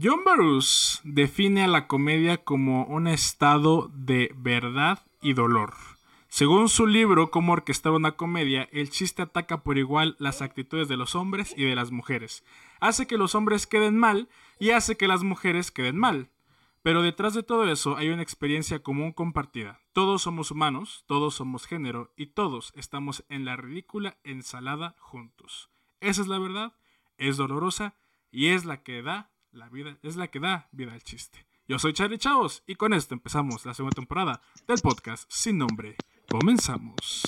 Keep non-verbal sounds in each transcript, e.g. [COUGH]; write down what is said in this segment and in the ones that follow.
John Barus define a la comedia como un estado de verdad y dolor. Según su libro Cómo orquestar una comedia, el chiste ataca por igual las actitudes de los hombres y de las mujeres. Hace que los hombres queden mal y hace que las mujeres queden mal. Pero detrás de todo eso hay una experiencia común compartida. Todos somos humanos, todos somos género y todos estamos en la ridícula ensalada juntos. Esa es la verdad, es dolorosa y es la que da la vida, es la que da vida al chiste. Yo soy Charlie Chavos y con esto empezamos la segunda temporada del podcast sin nombre. Comenzamos.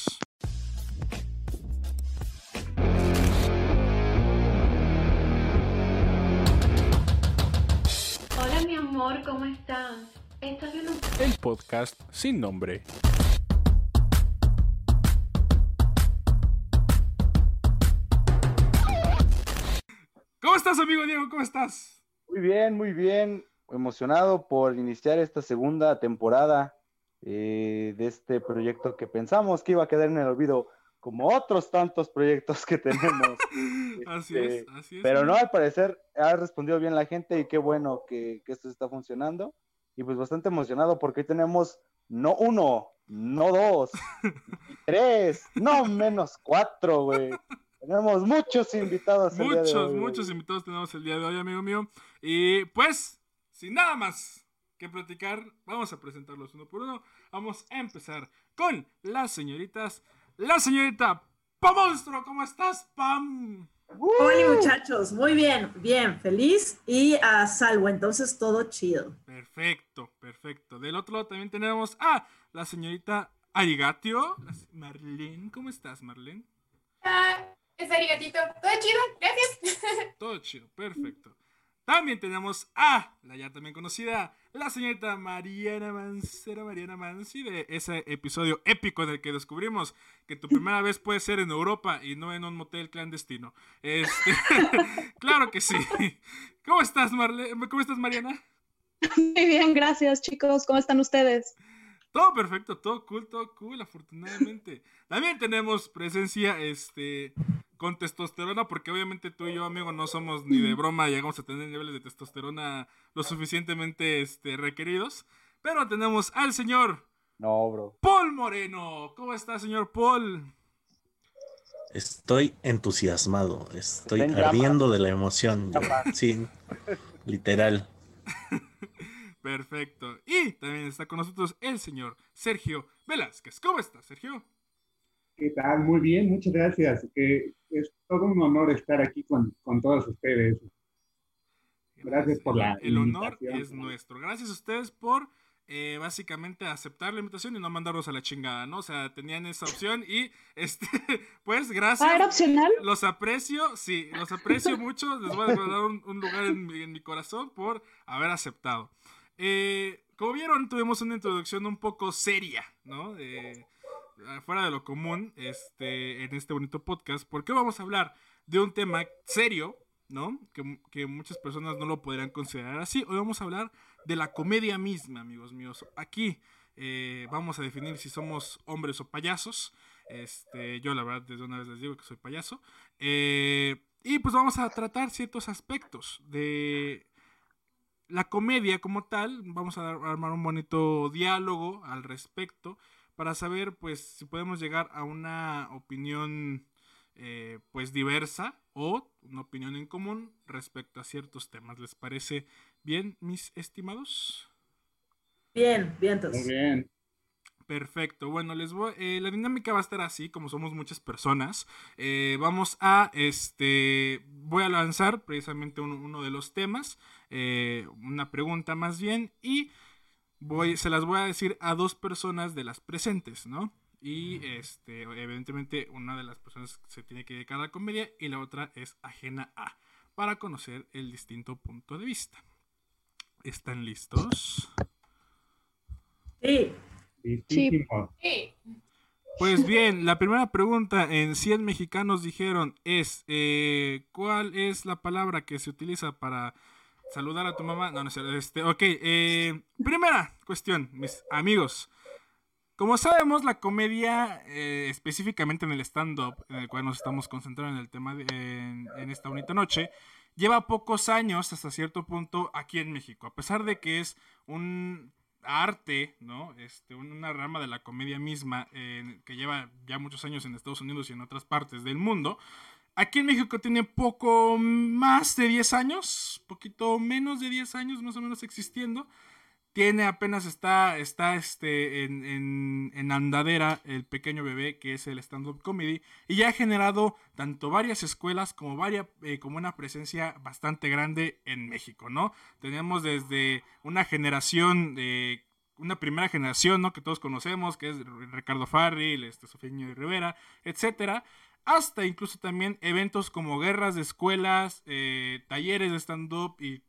Hola mi amor, ¿cómo estás? ¿Estás bien? El podcast sin nombre. ¿Cómo estás, amigo Diego? ¿Cómo estás? Muy bien, muy bien. Emocionado por iniciar esta segunda temporada eh, de este proyecto que pensamos que iba a quedar en el olvido, como otros tantos proyectos que tenemos. [LAUGHS] así Este, es, así es. Pero no, al parecer ha respondido bien la gente y qué bueno que, que esto está funcionando. Y pues bastante emocionado porque hoy tenemos no uno, no dos, [LAUGHS] tres, no menos cuatro, güey. Tenemos muchos invitados. el día de Muchos, hoy, muchos invitados tenemos el día de hoy, amigo mío. Y pues, sin nada más que platicar, vamos a presentarlos uno por uno. Vamos a empezar con las señoritas. La señorita Pam Monstruo, ¿cómo estás, Pam? Hola muchachos, muy bien, bien, feliz y a salvo, entonces todo chido. Perfecto, perfecto. Del otro lado también tenemos a la señorita Arigatio. Marlene, ¿cómo estás, Marlene? Ah, es arigatito. Todo chido, gracias. [LAUGHS] Todo chido, perfecto. También tenemos a la ya también conocida, la señorita Mariana Mancera, Mariana Mansi, de ese episodio épico en el que descubrimos que tu primera vez puede ser en Europa y no en un motel clandestino. Este, [LAUGHS] claro que sí. ¿Cómo estás, Marle ¿Cómo estás, Mariana? Muy bien, gracias chicos. ¿Cómo están ustedes? Todo perfecto, todo cool, todo cool, afortunadamente. También tenemos presencia este con testosterona, porque obviamente tú y yo, amigo, no somos ni de broma, llegamos a tener niveles de testosterona lo suficientemente este, requeridos. Pero tenemos al señor No, bro. Paul Moreno. ¿Cómo está, señor Paul? Estoy entusiasmado, estoy Está en llamas. ardiendo de la emoción. Sí, literal. [LAUGHS] Perfecto. Y también está con nosotros el señor Sergio Velázquez. ¿Cómo está, Sergio? ¿Qué tal? Muy bien, muchas gracias. Que es todo un honor estar aquí con, con todos ustedes. Gracias por la El honor invitación. es nuestro. Gracias a ustedes por eh, básicamente aceptar la invitación y no mandarlos a la chingada, ¿no? O sea, tenían esa opción y, [LAUGHS] este, pues, gracias. Ah, ¿era opcional? Los aprecio, sí, los aprecio [LAUGHS] mucho. Les voy a dar un, un lugar en mi, en mi corazón por haber aceptado. Eh, como vieron, tuvimos una introducción un poco seria, ¿no? Eh, fuera de lo común este, en este bonito podcast, porque vamos a hablar de un tema serio, ¿no? Que, que muchas personas no lo podrían considerar así. Hoy vamos a hablar de la comedia misma, amigos míos. Aquí eh, vamos a definir si somos hombres o payasos. Este, yo la verdad desde una vez les digo que soy payaso. Eh, y pues vamos a tratar ciertos aspectos de la comedia como tal. Vamos a armar un bonito diálogo al respecto para saber pues si podemos llegar a una opinión eh, pues diversa o una opinión en común respecto a ciertos temas. ¿Les parece bien, mis estimados? Bien, bien, Muy entonces. bien. Perfecto. Bueno, les voy. eh, la dinámica va a estar así, como somos muchas personas. eh, vamos a este. Voy a lanzar precisamente uno, uno de los temas. eh, una pregunta más bien. Y voy, se las voy a decir a dos personas de las presentes, ¿no? Y este, evidentemente, una de las personas se tiene que dedicar a la comedia y la otra es ajena a. Para conocer el distinto punto de vista. ¿Están listos? Sí. Sí. Pues bien, la primera pregunta en 100 mexicanos dijeron es, eh, ¿cuál es la palabra que se utiliza para saludar a tu mamá? No, no sé, este, ok, eh, primera cuestión, mis amigos. Como sabemos, la comedia, eh, específicamente en el stand-up, en el cual nos estamos concentrando en el tema de- en, esta bonita noche, lleva pocos años hasta cierto punto aquí en México, a pesar de que es un arte, ¿no? Este, una rama de la comedia misma que lleva ya muchos años en Estados Unidos y en otras partes del mundo. Aquí en México tiene poco más de 10 años, poquito menos de 10 años más o menos existiendo. Tiene apenas está, está este, en, en, andadera el pequeño bebé que es el stand-up comedy y ya ha generado tanto varias escuelas como, eh, como una presencia bastante grande en México, ¿no? Tenemos desde una generación de una primera generación, ¿no? Que todos conocemos, que es Ricardo Farril, este, Sofía Rivera, etcétera, hasta incluso también eventos como guerras de escuelas, eh, talleres de stand-up y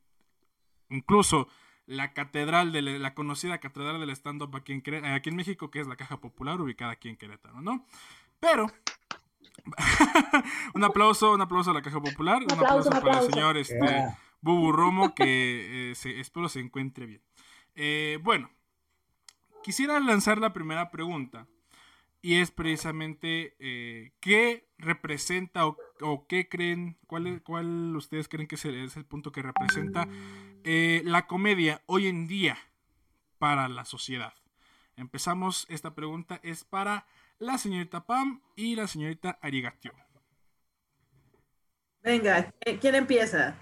incluso la catedral de la conocida catedral del stand-up aquí, en, aquí en México, que es la Caja Popular, ubicada aquí en Querétaro, ¿no? Pero [LAUGHS] un aplauso, un aplauso a la Caja Popular, un aplauso, para el señor este, Bubu Romo, que eh, espero se encuentre bien. Eh, bueno, quisiera lanzar la primera pregunta y es precisamente eh, qué representa o, qué creen, cuál, cuál ustedes creen que es el, es el punto que representa eh, la comedia hoy en día para la sociedad. Empezamos, esta pregunta es para la señorita Pam y la señorita Arigatio. Venga, ¿quién empieza?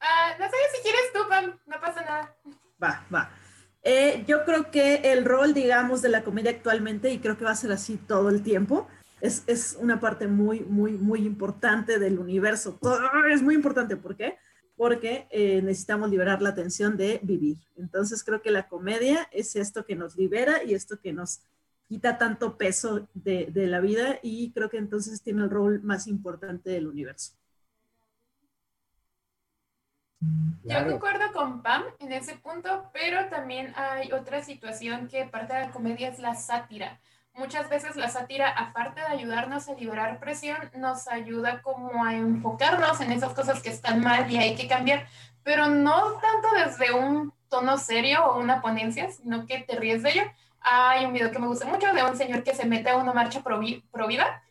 Ah, no sé si quieres tú, Pam, no pasa nada. Va, va. Eh, yo creo que el rol, digamos, de la comedia actualmente, y creo que va a ser así todo el tiempo, es, es una parte muy, muy, muy importante del universo. Es muy importante, ¿por qué? Porque eh, necesitamos liberar la tensión de vivir. Entonces creo que la comedia es esto que nos libera y esto que nos quita tanto peso de, de la vida y creo que entonces tiene el rol más importante del universo. Yo concuerdo con Pam en ese punto, pero también hay otra situación que parte de la comedia es la sátira. Muchas veces la sátira, aparte de ayudarnos a liberar presión, nos ayuda como a enfocarnos en esas cosas que están mal y hay que cambiar, pero no tanto desde un tono serio o una ponencia, sino que te ríes de ello. Hay un video que me gusta mucho de un señor que se mete a una marcha pro, pro vida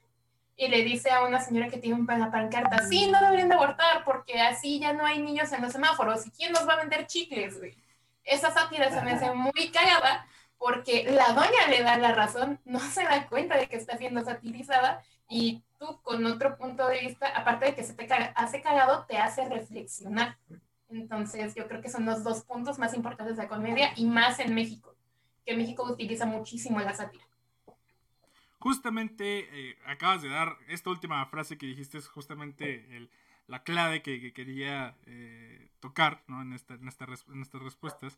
y le dice a una señora que tiene una pancarta, sí, no deberían de abortar porque así ya no hay niños en los semáforos. ¿Y quién nos va a vender chicles, güey? Esa sátira se me hace muy cagada porque la doña le da la razón, no se da cuenta de que está siendo satirizada y tú con otro punto de vista, aparte de que se te hace cagado, te hace reflexionar. Entonces yo creo que son los dos puntos más importantes de la comedia y más en México, que México utiliza muchísimo la sátira justamente eh, acabas de dar esta última frase que dijiste, es justamente la clave que, quería eh, tocar en, esta, en, estas respuestas.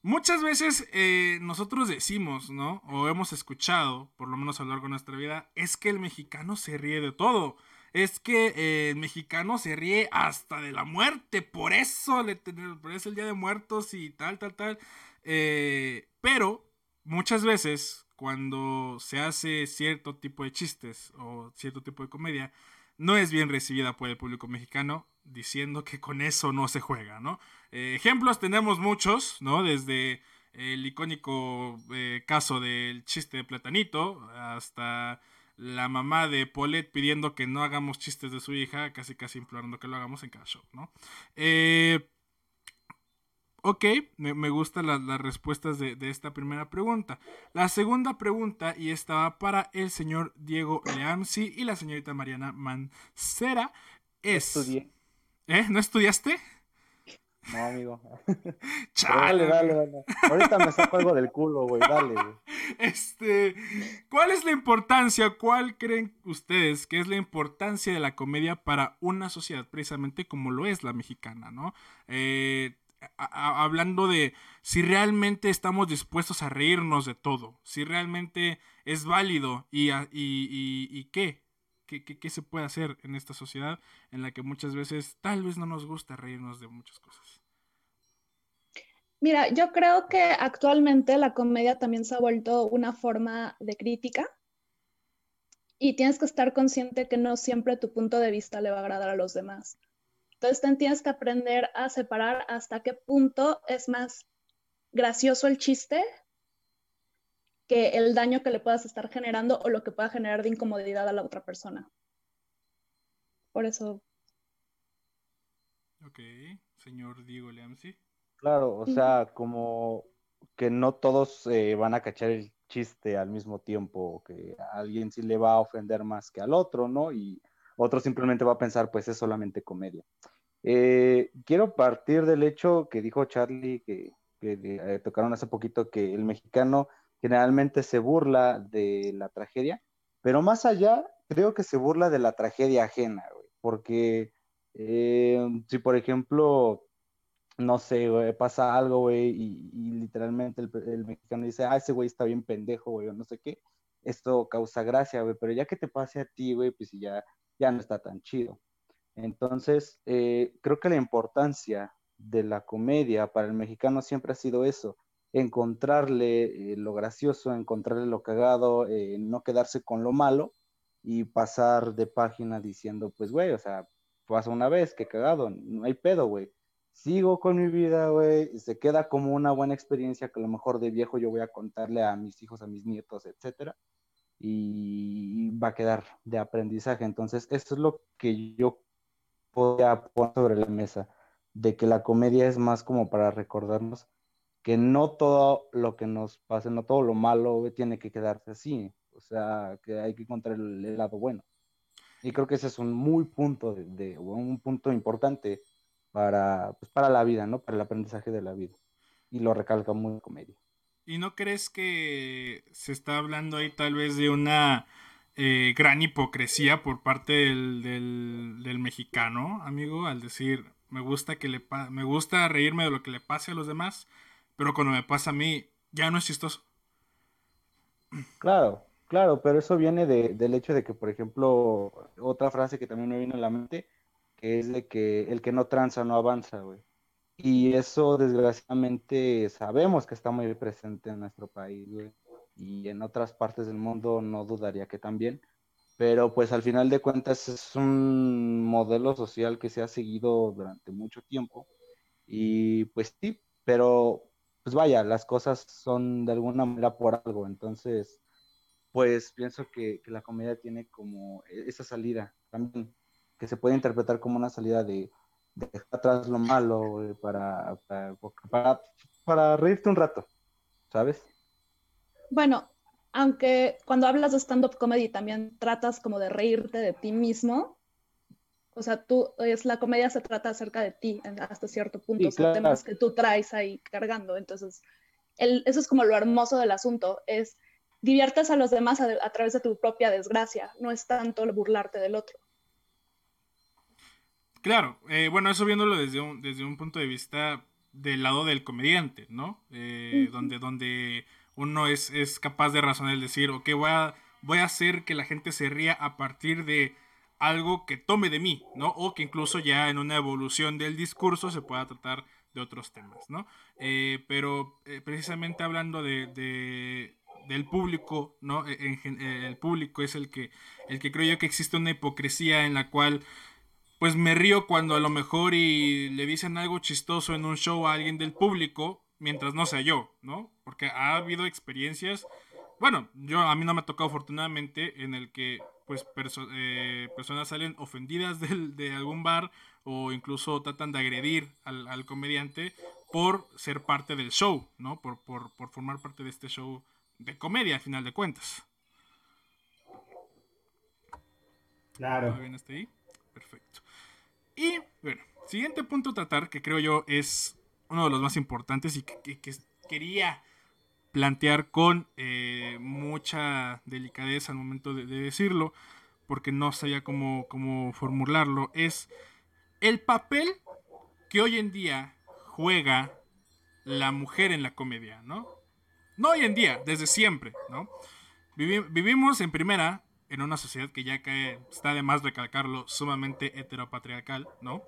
Muchas veces eh, nosotros decimos, ¿no? O hemos escuchado, por lo menos a lo largo de nuestra vida, es que el mexicano se ríe de todo. Es que el mexicano se ríe hasta de la muerte. Por eso, le, por eso el Día de Muertos y tal, tal, tal. pero muchas veces cuando se hace cierto tipo de chistes o cierto tipo de comedia, no es bien recibida por el público mexicano, diciendo que con eso no se juega, ¿no? Eh, ejemplos tenemos muchos, ¿no? Desde el icónico eh, caso del chiste de Platanito hasta la mamá de Paulette pidiendo que no hagamos chistes de su hija, casi casi implorando que lo hagamos en cada show, ¿no? Eh, Ok, me, gustan las respuestas de, de, esta primera pregunta. La segunda pregunta, y estaba para el señor Diego Leamsi y la señorita Mariana Mancera, es... Estudié. ¿Eh? ¿No estudiaste? No, amigo. [LAUGHS] Dale, dale, dale. Ahorita me saco algo del culo, güey. Dale, güey. [LAUGHS] Este, ¿cuál es la importancia, cuál creen ustedes que es la importancia de la comedia para una sociedad precisamente como lo es la mexicana, ¿no? Eh, hablando de si realmente estamos dispuestos a reírnos de todo, si realmente es válido y, y, qué, qué, qué, se puede hacer en esta sociedad en la que muchas veces tal vez no nos gusta reírnos de muchas cosas. Mira, yo creo que actualmente la comedia también se ha vuelto una forma de crítica y tienes que estar consciente que no siempre tu punto de vista le va a agradar a los demás. Entonces tienes que aprender a separar hasta qué punto es más gracioso el chiste que el daño que le puedas estar generando o lo que pueda generar de incomodidad a la otra persona. Por eso. ok. Señor Diego Leamsi. Claro, o sea, como que no todos eh, van a cachar el chiste al mismo tiempo, que a alguien sí le va a ofender más que al otro, ¿no? Y otro simplemente va a pensar, pues es solamente comedia. Eh, quiero partir del hecho que dijo Charlie, que, eh, tocaron hace poquito, que el mexicano generalmente se burla de la tragedia, pero más allá, creo que se burla de la tragedia ajena, güey, porque si por ejemplo no sé, güey, pasa algo, güey, y, literalmente el, mexicano dice, ah, ese güey está bien pendejo, güey, o no sé qué, esto causa gracia, güey, pero ya que te pase a ti, güey, pues ya, ya no está tan chido. Entonces, eh, creo que la importancia de la comedia para el mexicano siempre ha sido eso, encontrarle eh, lo gracioso, encontrarle lo cagado, eh, no quedarse con lo malo y pasar de página diciendo, pues, güey, o sea, pasa una vez, qué cagado, no hay pedo, güey sigo con mi vida, güey, se queda como una buena experiencia que a lo mejor de viejo yo voy a contarle a mis hijos, a mis nietos, etcétera, y va a quedar de aprendizaje. Entonces, eso es lo que yo podría poner sobre la mesa, de que la comedia es más como para recordarnos que no todo lo que nos pase, no todo lo malo tiene que quedarse así, o sea, que hay que encontrar el, lado bueno. Y creo que ese es un muy punto de un punto importante para, pues, para la vida, ¿no? Para el aprendizaje de la vida. Y lo recalca muy en comedia. ¿Y no crees que se está hablando ahí tal vez de una eh, gran hipocresía por parte del, del, mexicano, amigo? Al decir, me gusta, que le me gusta reírme de lo que le pase a los demás, pero cuando me pasa a mí, ya no es chistoso. Claro, claro, pero eso viene de, del hecho de que, por ejemplo, otra frase que también me vino a la mente que es de que el que no tranza no avanza, güey. Y eso desgraciadamente sabemos que está muy presente en nuestro país. Y en otras partes del mundo no dudaría que también. Pero pues al final de cuentas es un modelo social que se ha seguido durante mucho tiempo. Y pues sí, pero pues vaya, las cosas son de alguna manera por algo. Entonces, pues pienso que, que la comedia tiene como e-, esa salida también que se puede interpretar como una salida de, dejar atrás lo malo para, para, para, reírte un rato, ¿sabes? Bueno, aunque cuando hablas de stand-up comedy también tratas como de reírte de ti mismo, o sea, tú, es, la comedia se trata acerca de ti hasta cierto punto, sí, temas que tú traes ahí cargando, entonces, el, eso es como lo hermoso del asunto, es diviertes a los demás a, a través de tu propia desgracia, no es tanto burlarte del otro. Claro, eh, bueno, eso viéndolo desde un, desde un punto de vista del lado del comediante, ¿no? Eh, donde, donde uno es, es, capaz de razonar el decir, ok, voy a, voy a hacer que la gente se ría a partir de algo que tome de mí, ¿no? O que incluso ya en una evolución del discurso se pueda tratar de otros temas, ¿no? Eh, pero precisamente hablando de, de, del público, ¿no? E, el público es el que, el que creo yo que existe una hipocresía en la cual pues me río cuando a lo mejor y le dicen algo chistoso en un show a alguien del público, mientras no sea yo, ¿no? Porque ha habido experiencias, bueno, yo a mí no me ha tocado afortunadamente en el que pues eh, personas salen ofendidas [LAUGHS] de algún bar o incluso tratan de agredir al, comediante por ser parte del show, ¿no? Por, por, por formar parte de este show de comedia, a final de cuentas. Claro. ¿Todo bien hasta ahí? Y bueno, siguiente punto a tratar, que creo yo es uno de los más importantes y que, quería plantear con eh, mucha delicadeza al momento de, decirlo, porque no sabía cómo, cómo formularlo, es el papel que hoy en día juega la mujer en la comedia, ¿no? No hoy en día, desde siempre, ¿no? vivimos en primera en una sociedad que ya cae, está de más recalcarlo, sumamente heteropatriarcal, ¿no?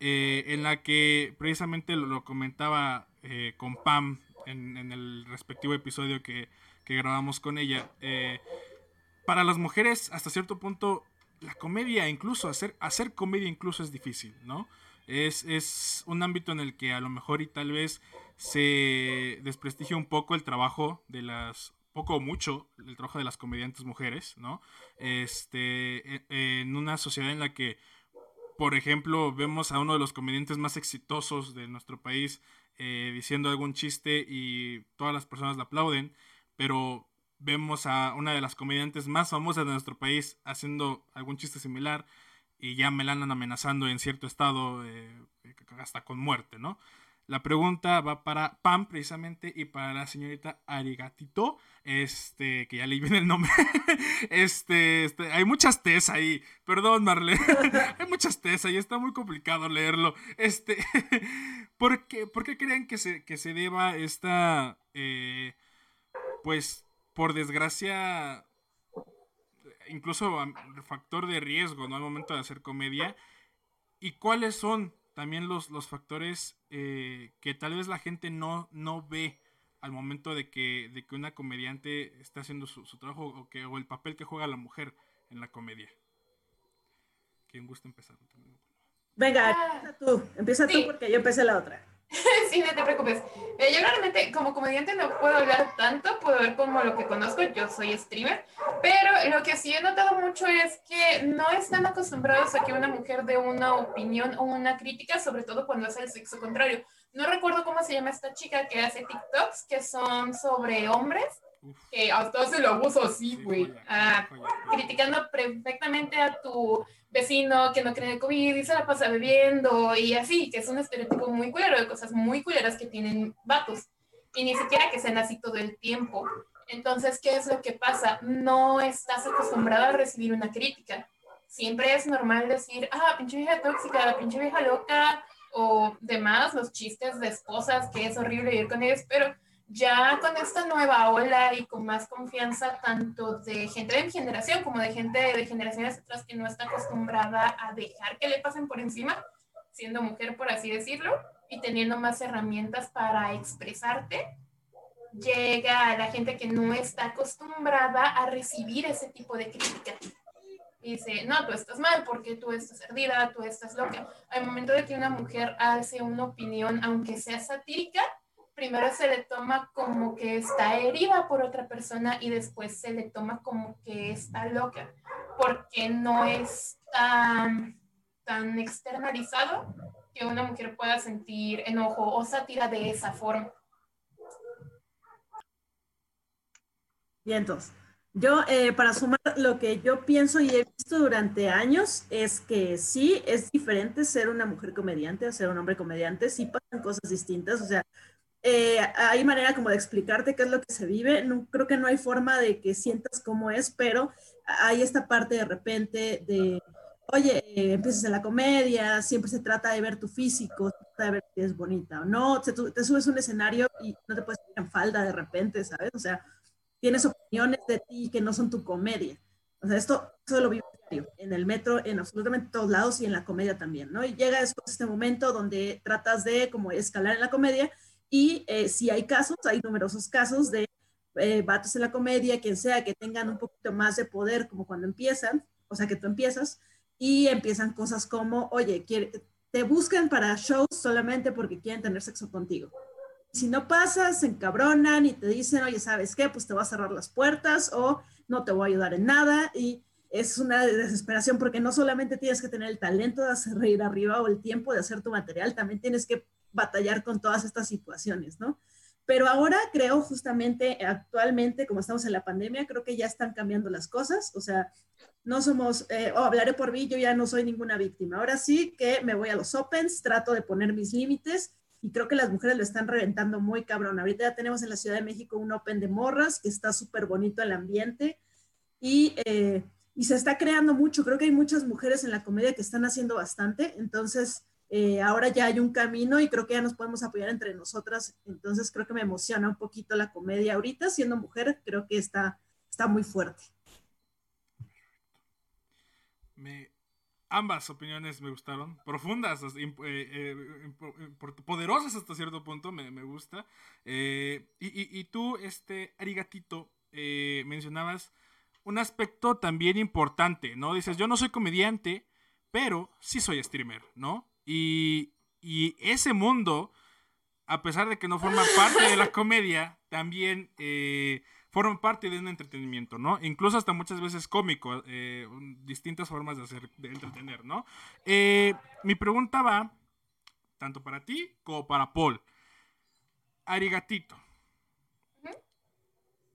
Eh, en la que precisamente lo, comentaba eh, con Pam en, el respectivo episodio que, grabamos con ella. Eh, para las mujeres, hasta cierto punto, la comedia, incluso hacer, hacer comedia incluso es difícil, ¿no? Es, es, un ámbito en el que a lo mejor y tal vez se desprestigia un poco el trabajo de las poco o mucho el trabajo de las comediantes mujeres, ¿no? Este, e, en una sociedad en la que por ejemplo, vemos a uno de los comediantes más exitosos de nuestro país eh, diciendo algún chiste y todas las personas le aplauden, pero vemos a una de las comediantes más famosas de nuestro país haciendo algún chiste similar y ya me la andan amenazando en cierto estado eh, hasta con muerte, ¿no? La pregunta va para Pam precisamente y para la señorita Arigatito, este, que ya leí bien el nombre. [LAUGHS] este, este, hay muchas T's ahí. Perdón, Marlene. [LAUGHS] hay muchas T's ahí, está muy complicado leerlo. Este, [LAUGHS] ¿por, qué, ¿por qué creen que se, que se deba esta, eh, pues, por desgracia, incluso factor de riesgo, ¿no? Al momento de hacer comedia. ¿Y cuáles son también los, los factores eh, que tal vez la gente no, no ve al momento de que, de que una comediante está haciendo su, trabajo o, que, o el papel que juega la mujer en la comedia. ¿Quién gusta empezar? Venga, ah, empieza tú, empieza tú porque yo empecé la otra. [LAUGHS] sí, no te preocupes. Eh, yo realmente como comediante no puedo hablar tanto, puedo ver como lo que conozco, yo soy streamer, pero lo que sí he notado mucho es que no están acostumbrados a que una mujer dé una opinión o una crítica, sobre todo cuando es el sexo contrario. No recuerdo cómo se llama esta chica que hace TikToks que son sobre hombres, que hasta hace el abuso así, güey, ah, criticando perfectamente a tu vecino que no cree en el COVID y se la pasa bebiendo y así, que es un estereotipo muy culero de cosas muy culeras que tienen vatos y ni siquiera que sean así todo el tiempo. Entonces, ¿qué es lo que pasa? No estás acostumbrado a recibir una crítica. Siempre es normal decir, ah, pinche vieja tóxica, pinche vieja loca o demás, los chistes de esposas, que es horrible ir con ellos, pero ya con esta nueva ola y con más confianza tanto de gente de mi generación como de gente de generaciones atrás que no está acostumbrada a dejar que le pasen por encima, siendo mujer por así decirlo, y teniendo más herramientas para expresarte, llega a la gente que no está acostumbrada a recibir ese tipo de crítica. dice, no, tú estás mal porque tú estás perdida, tú estás loca. Al momento de que una mujer hace una opinión, aunque sea satírica, primero se le toma como que está herida por otra persona y después se le toma como que está loca, porque no es tan, tan externalizado que una mujer pueda sentir enojo o sátira de esa forma. Bien, entonces, yo eh, para sumar lo que yo pienso y he visto durante años es que sí, es diferente ser una mujer comediante a ser un hombre comediante, sí pasan cosas distintas, o sea, eh, hay manera como de explicarte qué es lo que se vive. No, creo que no hay forma de que sientas cómo es, pero hay esta parte de repente de, oye, eh, empiezas en la comedia, siempre se trata de ver tu físico, se trata de ver si es bonita o no, te, te subes a un escenario y no te puedes poner en falda de repente, ¿sabes? O sea, tienes opiniones de ti que no son tu comedia. O sea, esto, eso lo vivo en el metro, en absolutamente todos lados y en la comedia también, ¿no? Y llega después este momento donde tratas de como escalar en la comedia y eh, si hay casos, hay numerosos casos de eh, vatos en la comedia, quien sea, que tengan un poquito más de poder como cuando empiezan, o sea, que tú empiezas, y empiezan cosas como, oye, te buscan para shows solamente porque quieren tener sexo contigo. Si no pasas, se encabronan y te dicen, oye, ¿sabes qué? Pues te voy a cerrar las puertas o no te voy a ayudar en nada. Y es una desesperación porque no solamente tienes que tener el talento de hacer reír arriba o el tiempo de hacer tu material, también tienes que batallar con todas estas situaciones, ¿no? Pero ahora creo justamente actualmente, como estamos en la pandemia, creo que ya están cambiando las cosas. O sea, no somos, eh, oh, hablaré por mí, yo ya no soy ninguna víctima. Ahora sí que me voy a los opens, trato de poner mis límites y creo que las mujeres lo están reventando muy cabrón. Ahorita ya tenemos en la Ciudad de México un open de morras que está súper bonito el ambiente y, eh, y se está creando mucho. Creo que hay muchas mujeres en la comedia que están haciendo bastante. Entonces, eh, ahora ya hay un camino y creo que ya nos podemos apoyar entre nosotras. Entonces creo que me emociona un poquito la comedia ahorita, siendo mujer, creo que está, está muy fuerte. ambas opiniones me gustaron, profundas, eh, eh, poderosas hasta cierto punto, me, gusta. y, y, tú, este, Arigatito, mencionabas un aspecto también importante, ¿no? Dices, yo no soy comediante, pero sí soy streamer, ¿no? Y, ese mundo, a pesar de que no forma parte de la comedia, también eh, forma parte de un entretenimiento, ¿no? Incluso hasta muchas veces cómico, eh, distintas formas de hacer, de entretener, ¿no? Eh, mi pregunta va tanto para ti como para Paul. Arigatito.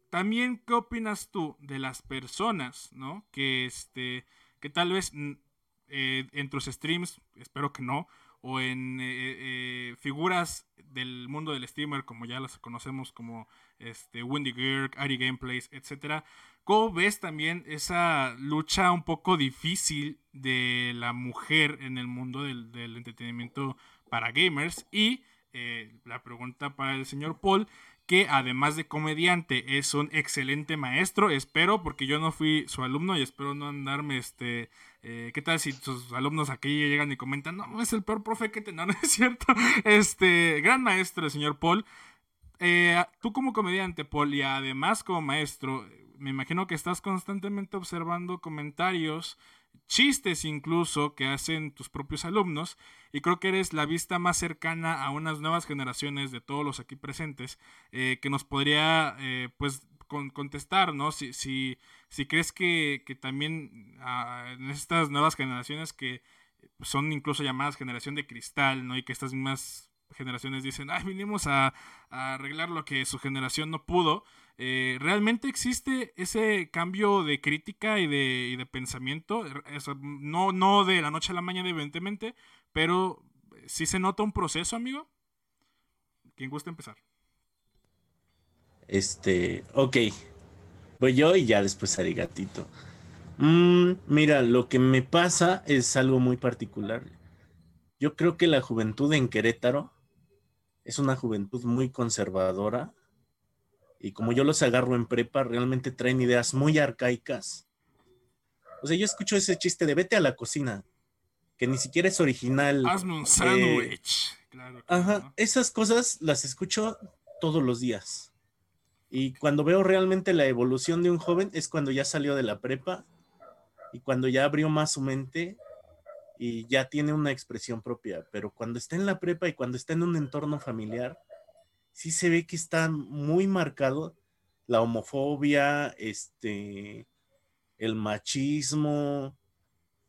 También, ¿qué opinas tú de las personas, ¿no? Que, este, que tal vez eh, en tus streams, espero que no, o en eh, figuras del mundo del streamer, como ya las conocemos como este, Wendy Girk, Ari Gameplays, etc. ¿Cómo ves también esa lucha un poco difícil de la mujer en el mundo del, entretenimiento para gamers? Y eh, la pregunta para el señor Paul, que además de comediante es un excelente maestro, espero, porque yo no fui su alumno y espero no andarme, este, eh, ¿qué tal si sus alumnos aquí llegan y comentan, no, es el peor profe que te, no, [LAUGHS] no es cierto, este, gran maestro el señor Paul, eh, tú como comediante, Paul, y además como maestro, me imagino que estás constantemente observando comentarios, chistes incluso que hacen tus propios alumnos, y creo que eres la vista más cercana a unas nuevas generaciones de todos los aquí presentes, eh, que nos podría, pues, contestar, ¿no? Si, si, si crees que, también ah, en estas nuevas generaciones que son incluso llamadas generación de cristal, ¿no? Y que estas mismas generaciones dicen, ay, vinimos a, arreglar lo que su generación no pudo. Eh, ¿Realmente existe ese cambio de crítica y de, de pensamiento? no, no de la noche a la mañana, evidentemente, pero sí se nota un proceso, amigo. ¿Quién gusta empezar? Este, ok. Voy yo y ya después haré gatito. Mm, mira, lo que me pasa es algo muy particular. Yo creo que la juventud en Querétaro es una juventud muy conservadora y como yo los agarro en prepa, realmente traen ideas muy arcaicas. O sea, yo escucho ese chiste de vete a la cocina, que ni siquiera es original. Hazme un sándwich. ajá, esas cosas las escucho todos los días. Y cuando veo realmente la evolución de un joven es cuando ya salió de la prepa y cuando ya abrió más su mente y ya tiene una expresión propia, pero cuando está en la prepa y cuando está en un entorno familiar, sí se ve que está muy marcado la homofobia, este, el machismo,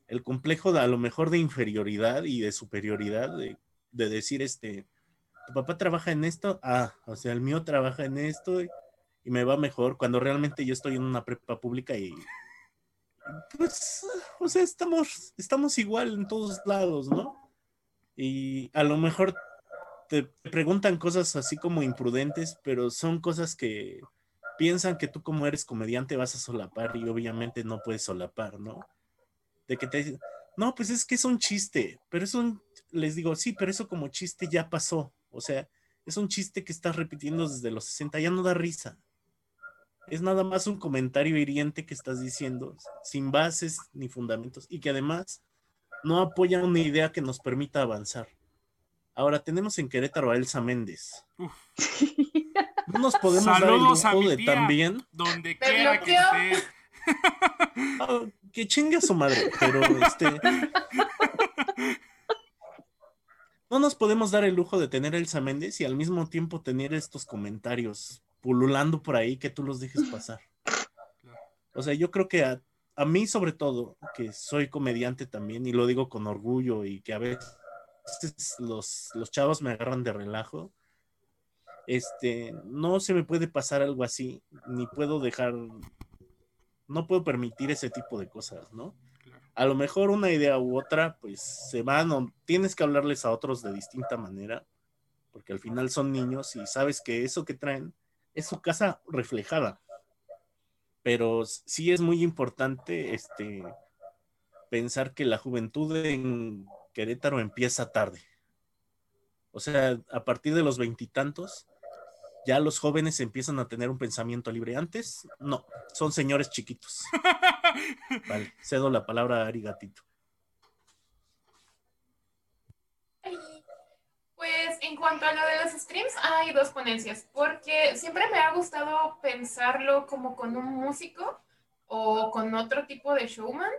el complejo de, a lo mejor de inferioridad y de superioridad, de, de decir, este, tu papá trabaja en esto, ah, o sea, el mío trabaja en esto y me va mejor, cuando realmente yo estoy en una prepa pública y pues, o sea, estamos, estamos igual en todos lados, ¿no? Y a lo mejor te preguntan cosas así como imprudentes, pero son cosas que piensan que tú como eres comediante vas a solapar y obviamente no puedes solapar, ¿no? De que te dicen, no, pues es que es un chiste, pero es un, les digo, sí, pero eso como chiste ya pasó, o sea, es un chiste que estás repitiendo desde los 60, ya no da risa es nada más un comentario hiriente que estás diciendo, sin bases ni fundamentos, y que además no apoya una idea que nos permita avanzar. Ahora tenemos en Querétaro a Elsa Méndez. No nos podemos dar el lujo de también. Donde quiera que esté. [LAUGHS] Ah, que chingue a su madre, pero este. No nos podemos dar el lujo de tener a Elsa Méndez y al mismo tiempo tener estos comentarios pululando por ahí que tú los dejes pasar. O sea, yo creo que a, mí sobre todo, que soy comediante también y lo digo con orgullo y que a veces los, los chavos me agarran de relajo, este, no se me puede pasar algo así, ni puedo dejar, no puedo permitir ese tipo de cosas, ¿no? A lo mejor una idea u otra, pues se van o tienes que hablarles a otros de distinta manera, porque al final son niños y sabes que eso que traen es su casa reflejada. Pero sí es muy importante este, pensar que la juventud en Querétaro empieza tarde. O sea, a partir de los veintitantos, ya los jóvenes empiezan a tener un pensamiento libre. Antes, no, son señores chiquitos. [LAUGHS] Vale, cedo la palabra a Ari Gatito. Pues en cuanto a lo de los streams, hay dos ponencias, porque siempre me ha gustado pensarlo como con un músico o con otro tipo de showman.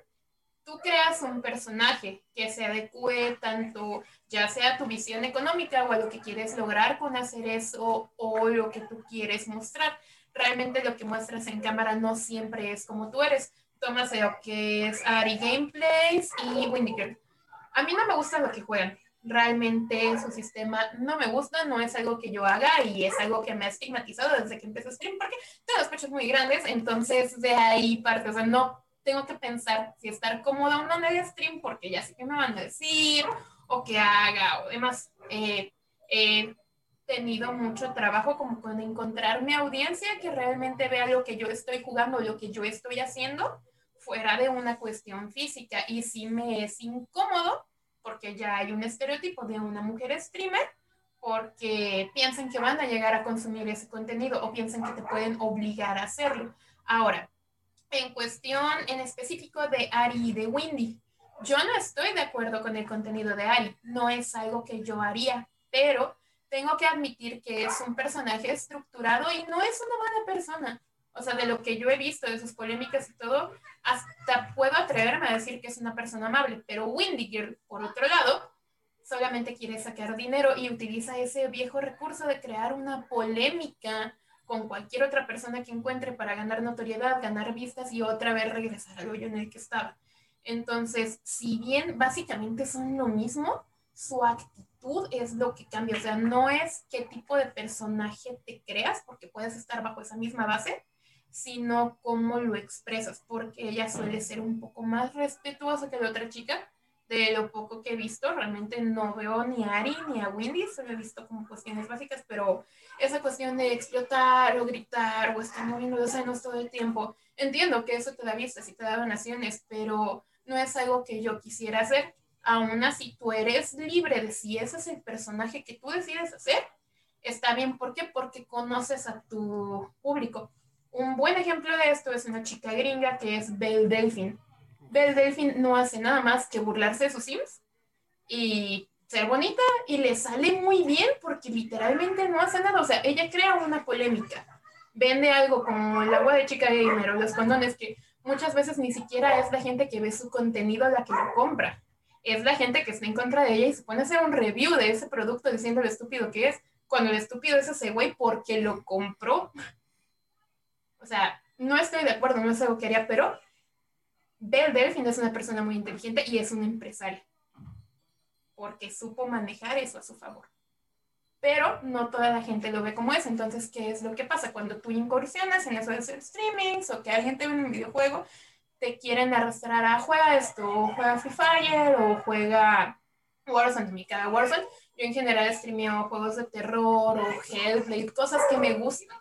Tú creas un personaje que se adecue tanto ya sea a tu visión económica o a lo que quieres lograr con hacer eso o lo que tú quieres mostrar. realmente lo que muestras en cámara no siempre es como tú eres. Tomas lo que es Ari Gameplays y Windy Girl. A mí no me gusta lo que juegan. Realmente su sistema no me gusta, no es algo que yo haga y es algo que me ha estigmatizado desde que empecé a stream porque tengo los pechos muy grandes, entonces de ahí parte, o sea, no tengo que pensar si estar cómoda o no en el stream porque ya sé que me van a decir o que haga o demás. Eh, he tenido mucho trabajo como con encontrar mi audiencia que realmente vea lo que yo estoy jugando, lo que yo estoy haciendo fuera de una cuestión física y si me es incómodo porque ya hay un estereotipo de una mujer streamer, porque piensan que van a llegar a consumir ese contenido o piensan que te pueden obligar a hacerlo. Ahora, en cuestión en específico de Ari y de Windy, yo no estoy de acuerdo con el contenido de Ari, no es algo que yo haría, pero tengo que admitir que es un personaje estructurado y no es una buena persona. O sea, de lo que yo he visto, de sus polémicas y todo, hasta puedo atreverme a decir que es una persona amable, pero Windy por otro lado, solamente quiere sacar dinero y utiliza ese viejo recurso de crear una polémica con cualquier otra persona que encuentre para ganar notoriedad, ganar vistas y otra vez regresar al hoyo en el que estaba. Entonces, si bien básicamente son lo mismo, su actitud es lo que cambia. O sea, no es qué tipo de personaje te creas, porque puedes estar bajo esa misma base, sino cómo lo expresas, porque ella suele ser un poco más respetuosa que la otra chica. De lo poco que he visto, realmente no veo ni a Ari ni a Windy, solo he visto como cuestiones básicas, pero esa cuestión de explotar o gritar o estar moviendo los senos todo el tiempo, entiendo que eso te da vistas y te da donaciones, pero no es algo que yo quisiera hacer. Aún así, tú eres libre de si ese es el personaje que tú decides hacer, está bien. ¿Por qué? Porque conoces a tu público un buen ejemplo de esto es una chica gringa que es Belle Delphine. Belle Delphine no hace nada más que burlarse de sus sims y ser bonita y le sale muy bien porque literalmente no hace nada. O sea, ella crea una polémica. Vende algo como el agua de chica gamer o los condones que muchas veces ni siquiera es la gente que ve su contenido la que lo compra. Es la gente que está en contra de ella y se pone a hacer un review de ese producto diciendo lo estúpido que es, cuando el estúpido es ese güey porque lo compró. O sea, no estoy de acuerdo, no es algo que haría, pero Belle Delfin es una persona muy inteligente y es un empresario. Porque supo manejar eso a su favor. Pero no toda la gente lo ve como es. Entonces, ¿qué es lo que pasa? Cuando tú incursionas en eso de hacer streamings o que alguien te ve en un videojuego, te quieren arrastrar a juega esto, o juega Free Fire, o juega Warzone, mi cara Warzone. Yo en general streameo juegos de terror o Hellblade, cosas que me gustan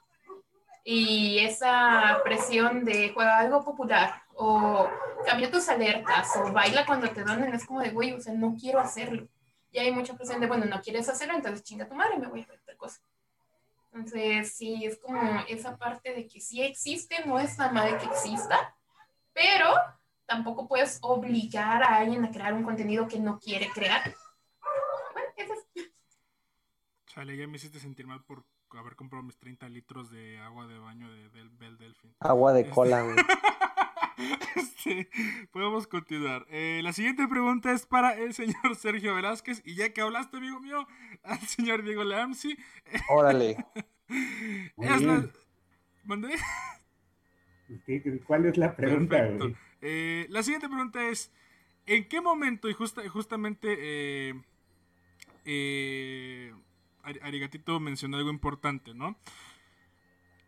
y esa presión de juega algo popular o cambia tus alertas o baila cuando te donen es como de, güey, o sea, no quiero hacerlo. Y hay mucha presión de, bueno, no quieres hacerlo, entonces chinga tu madre, me voy a hacer otra cosa. Entonces, sí, es como esa parte de que sí existe, no es nada mal que exista, pero tampoco puedes obligar a alguien a crear un contenido que no quiere crear. Bueno, eso es. Chale, ya me hiciste sentir mal por haber comprado mis 30 litros de agua de baño de, Bel Delfin. Agua de cola, güey. [LAUGHS] Este, podemos continuar. Eh, la siguiente pregunta es para el señor [LAUGHS] Sergio Velázquez. Y ya que hablaste, amigo mío, al señor Diego Lamsi. Órale. [LAUGHS] ¿Mandé? ¿Cuál es la pregunta? Eh, la siguiente pregunta es: ¿en qué momento, y justamente eh, eh Arigatito mencionó algo importante, ¿no?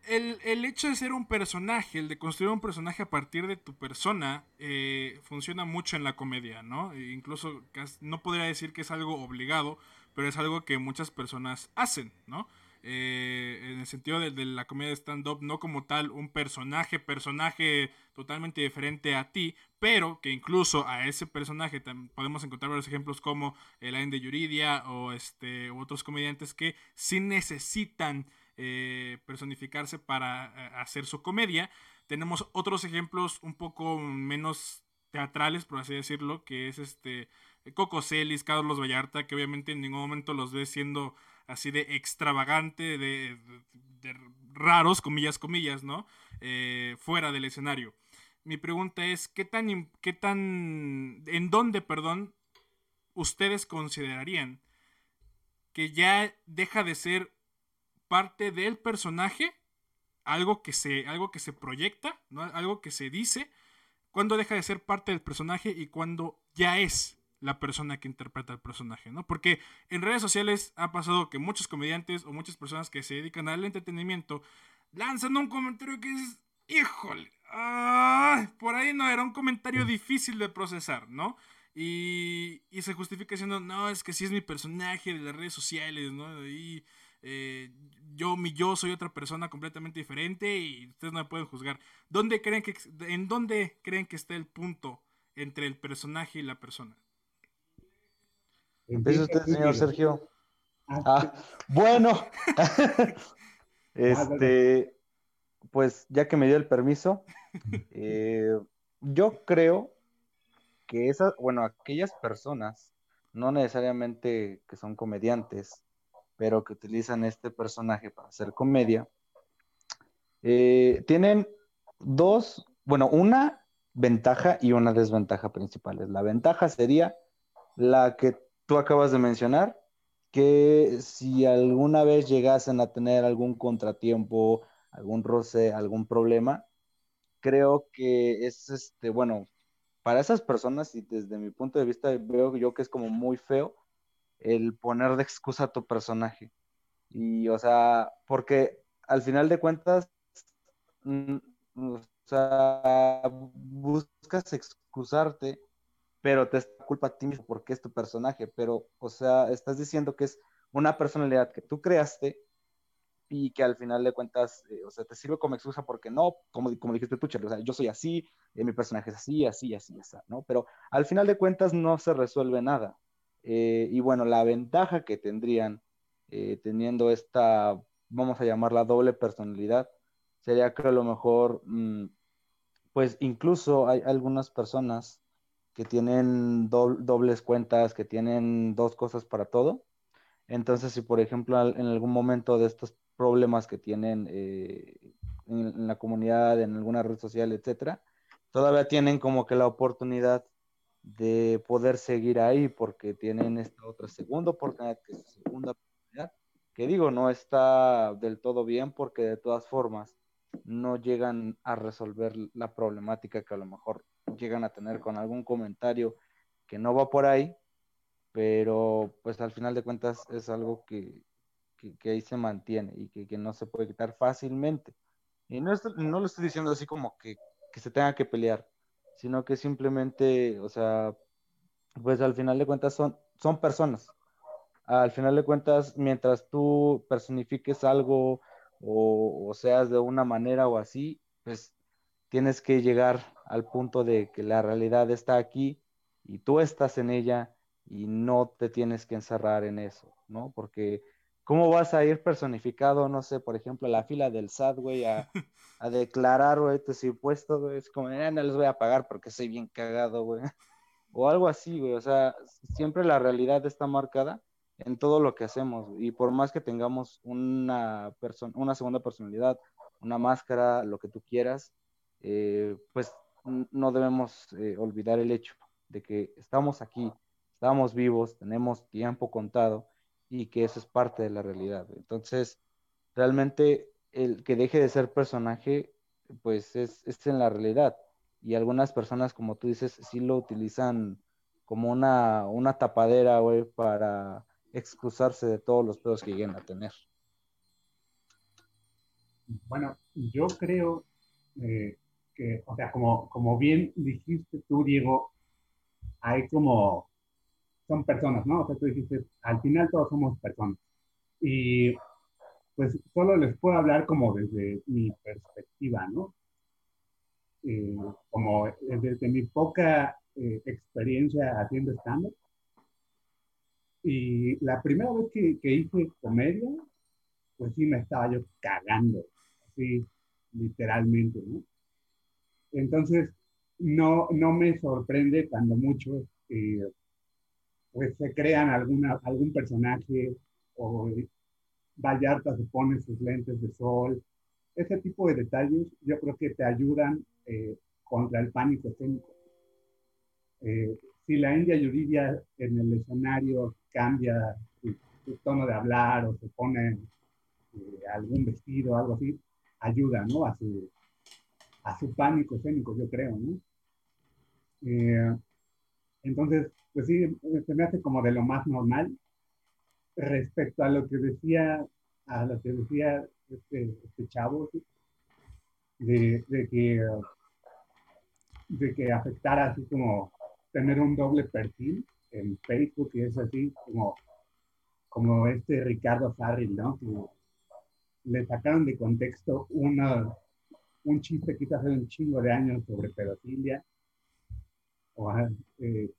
El, hecho de ser un personaje, el de construir un personaje a partir de tu persona, eh, funciona mucho en la comedia, ¿no? E incluso no podría decir que es algo obligado, pero es algo que muchas personas hacen, ¿no? Eh, en el sentido de, la comedia de stand-up, no como tal un personaje, personaje totalmente diferente a ti, pero que incluso a ese personaje podemos encontrar varios ejemplos como el de Yuridia o este, otros comediantes que sí necesitan eh, personificarse para eh, hacer su comedia. Tenemos otros ejemplos un poco menos teatrales, por así decirlo, que es este Coco Celis, Carlos Vallarta, que obviamente en ningún momento los ve siendo así de extravagante, de, raros, comillas, comillas, ¿no? Eh, fuera del escenario. Mi pregunta es, ¿qué tan, qué tan, en dónde, perdón, ustedes considerarían que ya deja de ser parte del personaje algo que se, algo que se proyecta, ¿no? algo que se dice, cuando deja de ser parte del personaje y cuando ya es la persona que interpreta el personaje, ¿no? Porque en redes sociales ha pasado que muchos comediantes o muchas personas que se dedican al entretenimiento lanzan un comentario que es, híjole, por ahí no, era un comentario difícil de procesar, ¿no? Y, se justifica diciendo, no, es que sí es mi personaje de las redes sociales, ¿no? Y eh, yo, mi yo, soy otra persona completamente diferente y ustedes no me pueden juzgar. ¿Dónde creen que, ¿En dónde creen que está el punto entre el personaje y la persona? Empieza usted, señor Sergio. Ah, [LAUGHS] [LAUGHS] ah bueno. este, pues ya que me dio el permiso, eh, yo creo que esas, bueno, aquellas personas, no necesariamente que son comediantes, pero que utilizan este personaje para hacer comedia, eh, tienen dos, bueno, una ventaja y una desventaja principales. La ventaja sería la que tú acabas de mencionar, que si alguna vez llegasen a tener algún contratiempo, algún roce, algún problema, creo que es este, bueno, para esas personas y desde mi punto de vista veo yo que es como muy feo el poner de excusa a tu personaje. Y o sea, porque al final de cuentas, mm, o sea, buscas excusarte, pero te culpa a ti mismo porque es tu personaje, pero o sea, estás diciendo que es una personalidad que tú creaste y que al final de cuentas, eh, o sea, te sirve como excusa porque no, como, como dijiste tú, Charlie, o sea, yo soy así, eh, mi personaje es así, así, así, así, ¿no? Pero al final de cuentas no se resuelve nada. Eh, y bueno, la ventaja que tendrían teniendo esta, vamos a llamarla doble personalidad, sería que a lo mejor, mm, pues incluso hay algunas personas que tienen dobles cuentas, que tienen dos cosas para todo. Entonces, si por ejemplo en algún momento de estos problemas que tienen eh, en, la comunidad, en alguna red social, etcétera, todavía tienen como que la oportunidad de poder seguir ahí porque tienen esta otra segunda oportunidad, que es segunda oportunidad, que digo, no está del todo bien porque de todas formas no llegan a resolver la problemática que a lo mejor llegan a tener con algún comentario que no va por ahí, pero pues al final de cuentas es algo que, que, ahí se mantiene y que, no se puede quitar fácilmente. Y no, no lo estoy diciendo así como que, se tenga que pelear, sino que simplemente, o sea, pues al final de cuentas son, son personas. Al final de cuentas, mientras tú personifiques algo o, o seas de una manera o así, pues tienes que llegar al punto de que la realidad está aquí y tú estás en ella y no te tienes que encerrar en eso, ¿no? Porque ¿Cómo vas a ir personificado, no sé, por ejemplo, a la fila del SAT, güey, [LAUGHS] a, declarar, güey, tus impuestos, güey? Es como, eh, no les voy a pagar porque soy bien cagado, güey. [LAUGHS] O algo así, güey. O sea, siempre la realidad está marcada en todo lo que hacemos. Y por más que tengamos una, una segunda personalidad, una máscara, lo que tú quieras, eh, pues no debemos eh, olvidar el hecho de que estamos aquí, estamos vivos, tenemos tiempo contado y que eso es parte de la realidad. Entonces, realmente el que deje de ser personaje, pues es, es en la realidad. Y algunas personas, como tú dices, sí lo utilizan como una, una tapadera, güey, para excusarse de todos los pedos que lleguen a tener. Bueno, yo creo eh, que, o sea, como, como bien dijiste tú, Diego, hay como son personas, ¿no? O sea, tú dijiste, al final todos somos personas. Y pues solo les puedo hablar como desde mi perspectiva, ¿no? Eh, como desde mi poca eh, experiencia haciendo stand-up. Y la primera vez que, que, hice comedia, pues sí me estaba yo cagando, así literalmente, ¿no? Entonces, no, no me sorprende cuando muchos eh, pues se crean alguna, algún personaje o Vallarta se pone sus lentes de sol. Ese tipo de detalles yo creo que te ayudan eh, contra el pánico escénico. Eh, si la India Yuridia en el escenario cambia su, tono de hablar o se pone algún vestido, algo así, ayuda, ¿no? A su, a su pánico escénico, yo creo, ¿no? Eh, entonces, pues sí, se me hace como de lo más normal respecto a lo que decía, a lo que decía este, este chavo, de, de, que, de que afectara así como tener un doble perfil en Facebook y es así como, como este Ricardo Farril, ¿no? Que le sacaron de contexto una, un chiste quizás hace un chingo de años sobre pedofilia. O, eh,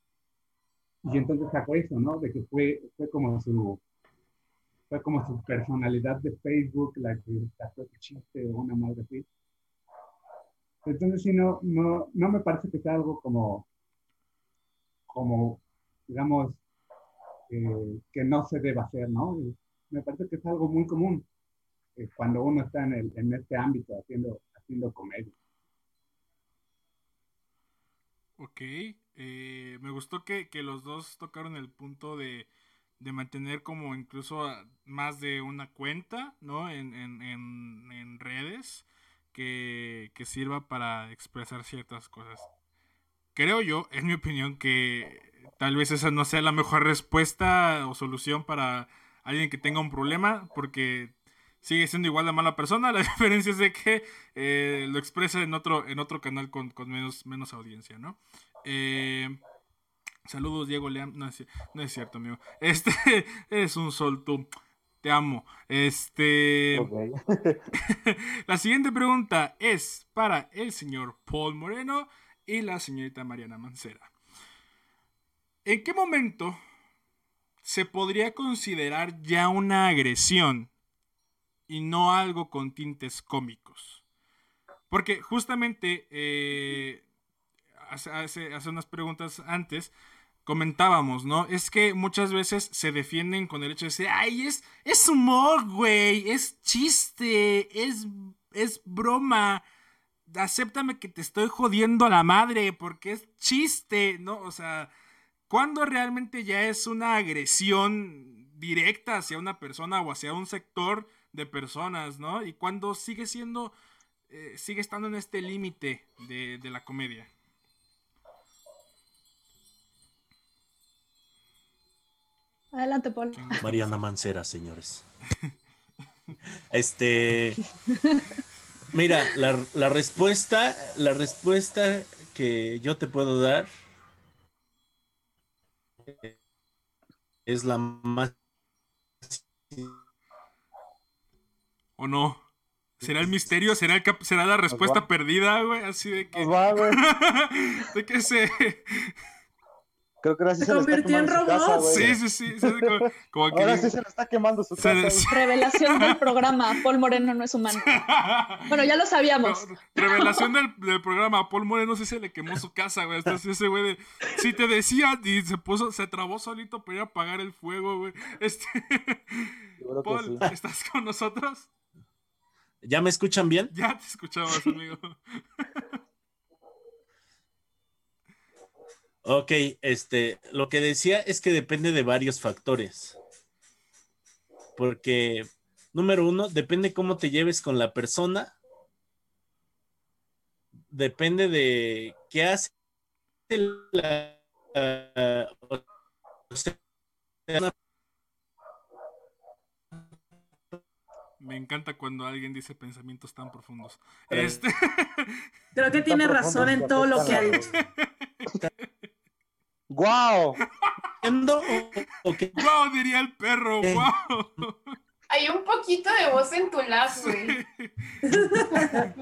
y entonces sacó eso, ¿no? De que fue, fue como su fue como su personalidad de Facebook la que sacó ese chiste o una madre así. Entonces sí, no, no, no me parece que sea algo como, como digamos, eh, que no se deba hacer, ¿no? Me parece que es algo muy común eh, cuando uno está en, el, en este ámbito haciendo, haciendo comedia. Ok, eh, me gustó que, que, los dos tocaron el punto de, de mantener como incluso más de una cuenta, ¿no? En, en, en, en redes que, que, sirva para expresar ciertas cosas. Creo yo, en mi opinión, que tal vez esa no sea la mejor respuesta o solución para alguien que tenga un problema, porque sigue siendo igual de mala persona. [LAUGHS] La diferencia es de que eh, lo expresa en otro, en otro canal con, con menos, menos audiencia, ¿no? Eh, saludos, Diego Leam. No es, no es, cierto, amigo. Este [LAUGHS] es un sol tú. Te amo. Este. Okay. [LAUGHS] la siguiente pregunta es para el señor Paul Moreno y la señorita Mariana Mancera. ¿En qué momento se podría considerar ya una agresión y no algo con tintes cómicos. Porque justamente eh, hace, hace, unas preguntas antes comentábamos, ¿no? Es que muchas veces se defienden con el hecho de decir, ay, es, es humor, güey, es chiste, es, es broma, acéptame que te estoy jodiendo a la madre porque es chiste, ¿no? O sea, cuando realmente ya es una agresión directa hacia una persona o hacia un sector de personas, ¿no? Y cuando sigue siendo, eh, sigue estando en este límite de, de, la comedia. Adelante, Paul. [LAUGHS] Mariana Mancera, señores. [LAUGHS] Este. Mira, la, la respuesta, la respuesta que yo te puedo dar es la más ¿O no? ¿Será el misterio? ¿Será, el ¿Será la respuesta perdida, güey? Así de que. Va, güey. [LAUGHS] de que se. Creo que ahora sí se, se convirtió en robot. Sí, sí, sí. sí como, como que ahora sí se le está quemando su casa. [LAUGHS] Revelación del programa. Paul Moreno no es humano. Bueno, ya lo sabíamos. No, revelación del, del, programa. Paul Moreno sí se le quemó su casa, güey. Entonces ese güey de. Si te decía y se puso, se trabó solito para ir a apagar el fuego, güey. Este. Paul, sí. ¿estás con nosotros? ¿Ya me escuchan bien? Ya te escuchamos, amigo. ok, este, lo que decía es que depende de varios factores. Porque, número uno, depende cómo te lleves con la persona. Depende de qué hace la, sea, Me encanta cuando alguien dice pensamientos tan profundos. Este... [LAUGHS] Creo que tiene razón en todo lo que ha dicho. [LAUGHS] ¡Guau! Okay. ¡Guau! Diría el perro, ¡guau! Hay un poquito de voz en tu lazo, güey. [LAUGHS]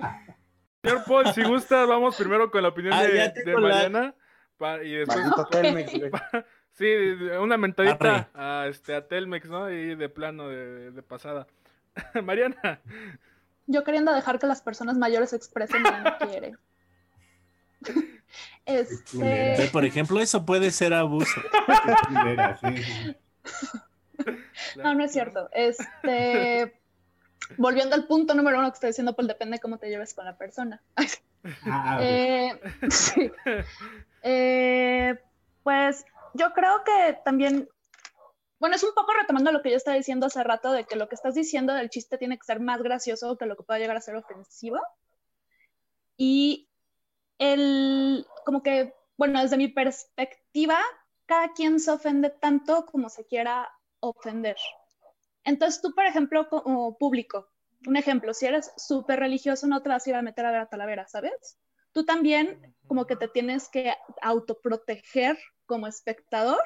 Señor Paul, si gusta, vamos primero con la opinión ah, de, de Mariana. La... y después. Telmex, sí, una mentadita a, este, a Telmex, ¿no? Y de plano, de, de pasada. [LAUGHS] Mariana. Yo queriendo dejar que las personas mayores expresen lo que no quiere. [LAUGHS] Este... Por ejemplo, eso puede ser abuso. [LAUGHS] no, no es cierto. Este, volviendo al punto número uno que estoy diciendo, pues depende de cómo te lleves con la persona. Ah, eh, sí. eh, pues yo creo que también bueno, es un poco retomando lo que yo estaba diciendo hace rato, de que lo que estás diciendo del chiste tiene que ser más gracioso que lo que pueda llegar a ser ofensivo. Y el, como que, bueno, desde mi perspectiva, cada quien se ofende tanto como se quiera ofender. Entonces tú, por ejemplo, como público, un ejemplo, si eres súper religioso, no te vas a ir a meter a ver a Talavera, ¿sabes? Tú también como que te tienes que autoproteger como espectador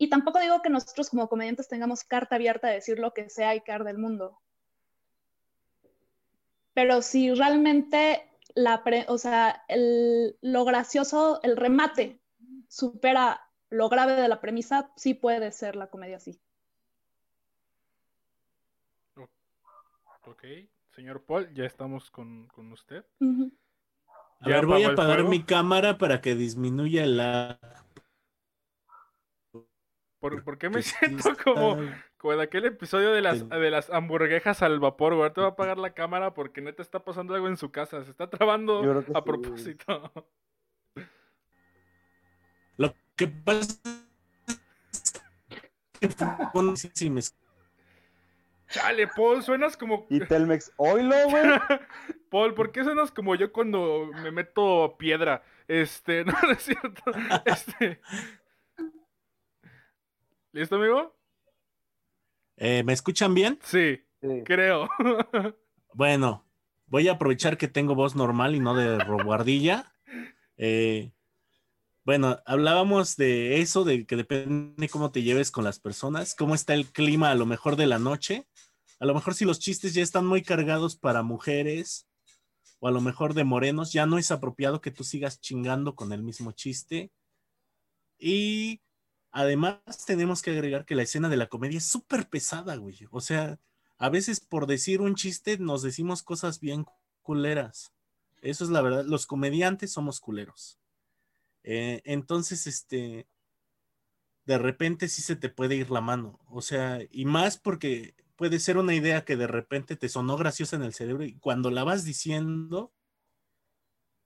y tampoco digo que nosotros como comediantes tengamos carta abierta de decir lo que sea y caer del mundo. Pero si realmente la o sea, el, lo gracioso, el remate supera lo grave de la premisa, sí puede ser la comedia así. Ok, señor Paul, ya estamos con, usted. A ver, voy a apagar mi cámara para que disminuya la ¿Por, qué me siento como, como en aquel episodio de las, de las hamburguesas al vapor, güey? Te va a apagar la cámara porque neta está pasando algo en su casa. Se está trabando a propósito. Lo que pasa es [LAUGHS] Chale, Paul, suenas como. Y Telmex, oilo, güey. [LAUGHS] Paul, ¿por qué suenas como yo cuando me meto piedra? Este, [LAUGHS] no, no es cierto. Este, ¿Listo, amigo? Eh, ¿Me escuchan bien? Sí, creo. [LAUGHS] bueno, voy a aprovechar que tengo voz normal y no de roboardilla. Eh, bueno, hablábamos de eso, de que depende cómo te lleves con las personas, cómo está el clima a lo mejor de la noche. A lo mejor si los chistes ya están muy cargados para mujeres o a lo mejor de morenos, ya no es apropiado que tú sigas chingando con el mismo chiste. Y Además, tenemos que agregar que la escena de la comedia es súper pesada, güey. O sea, a veces por decir un chiste nos decimos cosas bien culeras. Eso es la verdad. Los comediantes somos culeros. Eh, entonces, este, de repente sí se te puede ir la mano. O sea, y más porque puede ser una idea que de repente te sonó graciosa en el cerebro y cuando la vas diciendo,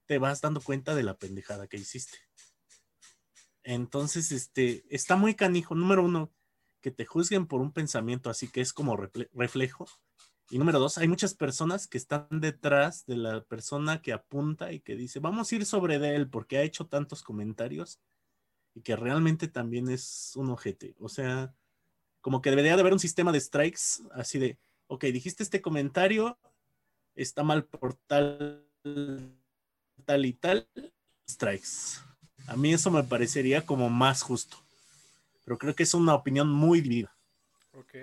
te vas dando cuenta de la pendejada que hiciste. Entonces, este, está muy canijo. Número uno, que te juzguen por un pensamiento así que es como reflejo. Y número dos, hay muchas personas que están detrás de la persona que apunta y que dice, vamos a ir sobre él porque ha hecho tantos comentarios y que realmente también es un ojete. O sea, como que debería de haber un sistema de strikes así de, ok, dijiste este comentario, está mal por tal, tal y tal, strikes. A mí eso me parecería como más justo. Pero creo que es una opinión muy dividida. Ok.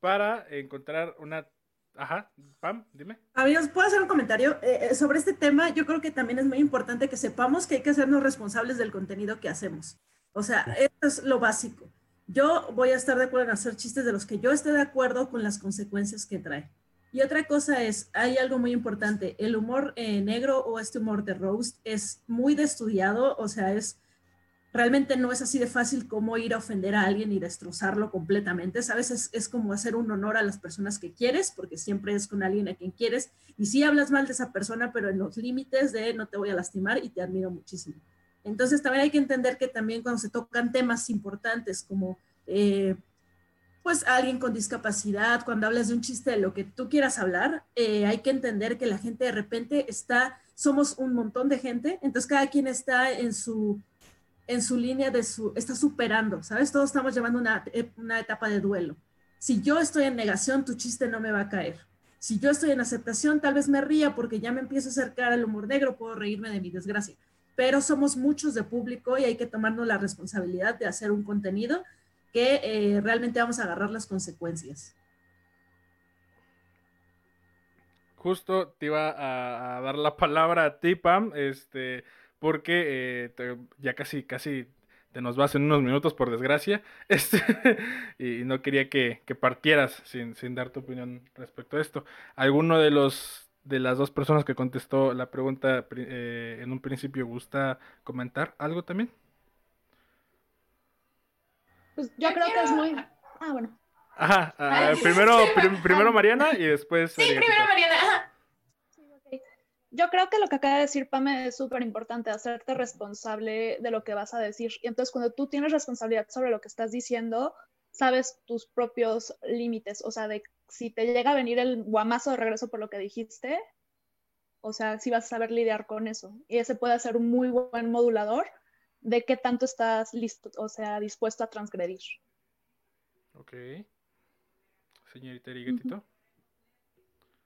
Para encontrar una... Ajá, Pam, dime. Amigos, ¿puedo hacer un comentario? Eh, eh, sobre este tema, yo creo que también es muy importante que sepamos que hay que hacernos responsables del contenido que hacemos. O sea, esto es lo básico. Yo voy a estar de acuerdo en hacer chistes de los que yo esté de acuerdo con las consecuencias que trae. Y otra cosa es, hay algo muy importante, el humor eh, negro o este humor de roast es muy de estudiado, o sea, es realmente no es así de fácil como ir a ofender a alguien y destrozarlo completamente, ¿sabes? Es, es como hacer un honor a las personas que quieres, porque siempre es con alguien a quien quieres, y sí hablas mal de esa persona, pero en los límites de no te voy a lastimar y te admiro muchísimo. Entonces también hay que entender que también cuando se tocan temas importantes como... Eh, pues alguien con discapacidad, cuando hablas de un chiste de lo que tú quieras hablar, eh, hay que entender que la gente de repente está, somos un montón de gente, entonces cada quien está en su, en su línea de su, está superando, ¿sabes? Todos estamos llevando una, una etapa de duelo. Si yo estoy en negación, tu chiste no me va a caer. Si yo estoy en aceptación, tal vez me ría porque ya me empiezo a acercar al humor negro, puedo reírme de mi desgracia. Pero somos muchos de público y hay que tomarnos la responsabilidad de hacer un contenido que eh, realmente vamos a agarrar las consecuencias. Justo te iba a, dar la palabra a ti, Pam, este, porque eh, ya casi, casi te nos vas en unos minutos, por desgracia, [LAUGHS] este, y no quería que, partieras sin, dar tu opinión respecto a esto. ¿Alguno de los de las dos personas que contestó la pregunta eh, en un principio gusta comentar algo también? Pues yo creo que es muy. Ah, bueno. Ajá, ah, primero, primero Mariana y después. Sí, primero Mariana. yo creo que lo que acaba de decir Pame es súper importante, hacerte responsable de lo que vas a decir. Y entonces cuando tú tienes responsabilidad sobre lo que estás diciendo, sabes tus propios límites. O sea, de si te llega a venir el guamazo de regreso por lo que dijiste, o sea, si vas a saber lidiar con eso. Y ese puede ser un muy buen modulador de qué tanto estás listo, o sea, dispuesto a transgredir. Ok. Señorita Eriguetito.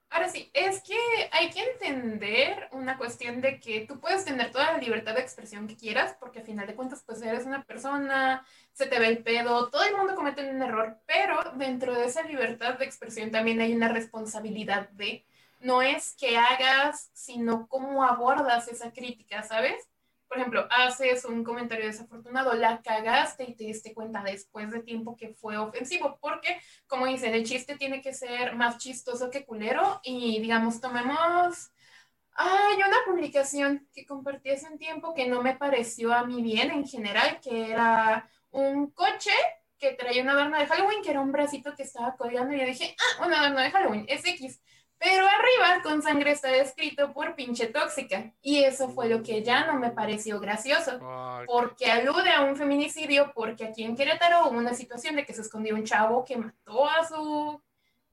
Ahora sí, es que hay que entender una cuestión de que tú puedes tener toda la libertad de expresión que quieras, porque al final de cuentas, pues eres una persona, se te ve el pedo, todo el mundo comete un error, pero dentro de esa libertad de expresión también hay una responsabilidad de, no es que hagas, sino cómo abordas esa crítica, ¿sabes? Por ejemplo, haces un comentario desafortunado, la cagaste y te diste cuenta después de tiempo que fue ofensivo, porque, como dicen, el chiste tiene que ser más chistoso que culero y, digamos, tomemos... Hay una publicación que compartí hace un tiempo que no me pareció a mí bien en general, que era un coche que traía una adorno de Halloween, que era un bracito que estaba colgando y yo dije, ah, un adorno de Halloween, es X. Pero arriba con sangre está escrito por pinche tóxica. Y eso fue lo que ya no me pareció gracioso. Porque alude a un feminicidio, porque aquí en Querétaro hubo una situación de que se escondió un chavo que mató a su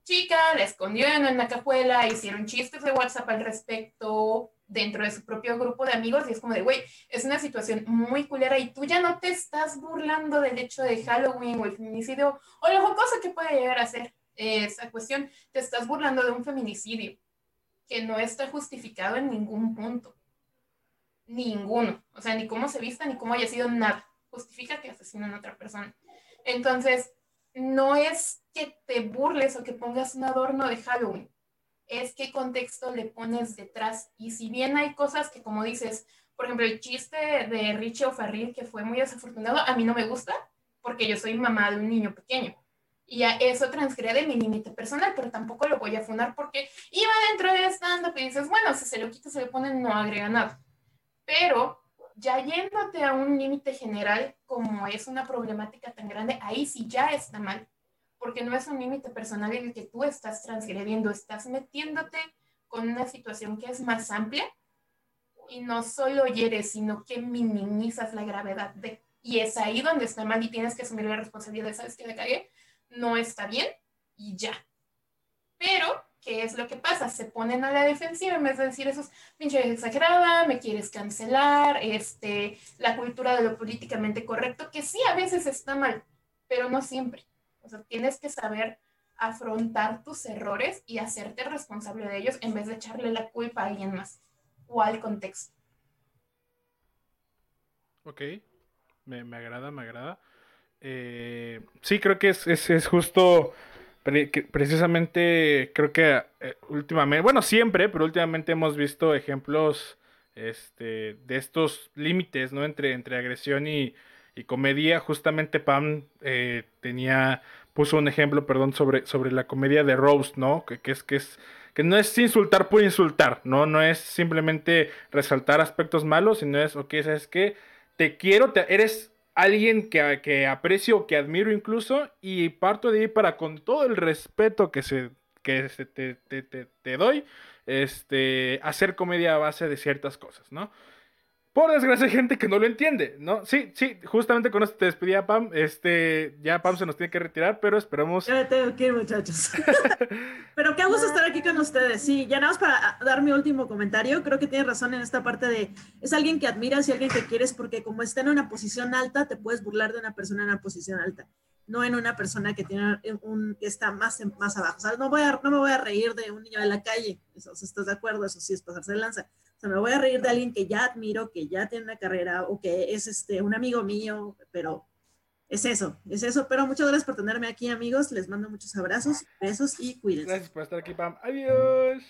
chica, la escondió en una cajuela, hicieron chistes de WhatsApp al respecto dentro de su propio grupo de amigos y es como de, güey, es una situación muy culera y tú ya no te estás burlando del hecho de Halloween o el feminicidio o lo jocoso que puede llegar a ser esa cuestión, te estás burlando de un feminicidio que no está justificado en ningún punto. Ninguno. O sea, ni cómo se vista, ni cómo haya sido nada. Justifica que asesinan a otra persona. Entonces, no es que te burles o que pongas un adorno de Halloween. Es qué contexto le pones detrás. Y si bien hay cosas que, como dices, por ejemplo, el chiste de Richie O'Farrill, que fue muy desafortunado, a mí no me gusta porque yo soy mamá de un niño pequeño y a eso transgrede mi límite personal, pero tampoco lo voy a fundar porque iba dentro de stand-up y dices, bueno, si se lo quita, se le pone, no agrega nada. Pero ya yéndote a un límite general, como es una problemática tan grande, ahí sí ya está mal, porque no es un límite personal en el que tú estás transgrediendo, estás metiéndote con una situación que es más amplia y no solo hieres, sino que minimizas la gravedad de. Y es ahí donde está mal y tienes que asumir la responsabilidad, ¿sabes que le cagué? No está bien y ya. Pero, ¿qué es lo que pasa? Se ponen a la defensiva en vez de decir eso es pinche exagerada, me quieres cancelar, este, la cultura de lo políticamente correcto, que sí a veces está mal, pero no siempre. O sea, tienes que saber afrontar tus errores y hacerte responsable de ellos en vez de echarle la culpa a alguien más o al contexto. Ok, me, me agrada, me agrada. Eh, sí, creo que es, es, justo, precisamente, creo que eh, últimamente, bueno, siempre, pero últimamente hemos visto ejemplos este, de estos límites, ¿no? Entre, entre agresión y, comedia. Justamente Pam eh, tenía, puso un ejemplo, perdón, sobre, sobre la comedia de Rose, ¿no? Que, que, es, que es que no es insultar por insultar, ¿no? No es simplemente resaltar aspectos malos, sino es, ok, ¿sabes qué? Te quiero, te, eres alguien que, que aprecio, que admiro incluso, y parto de ahí para con todo el respeto que se, que se te, te, te, doy, este, hacer comedia a base de ciertas cosas, ¿no? Por desgracia hay gente que no lo entiende, ¿no? Sí, sí, justamente con esto te despedía Pam, este, ya Pam se nos tiene que retirar, pero esperamos... Ya tengo que ir, muchachos. [LAUGHS] pero qué gusto estar aquí con ustedes, sí, ya nada más para dar mi último comentario, creo que tienes razón en esta parte de, es alguien que admiras y alguien que quieres porque como está en una posición alta, te puedes burlar de una persona en una posición alta no en una persona que tiene un que está más más abajo. O sea, no voy a, no me voy a reír de un niño de la calle, eso, ¿estás de acuerdo? Eso sí es pasarse de lanza. O sea, me voy a reír de alguien que ya admiro, que ya tiene una carrera o que es este, un amigo mío, pero es eso, es eso. Pero muchas gracias por tenerme aquí, amigos. Les mando muchos abrazos, besos y cuídense. Gracias por estar aquí, Pam. Adiós.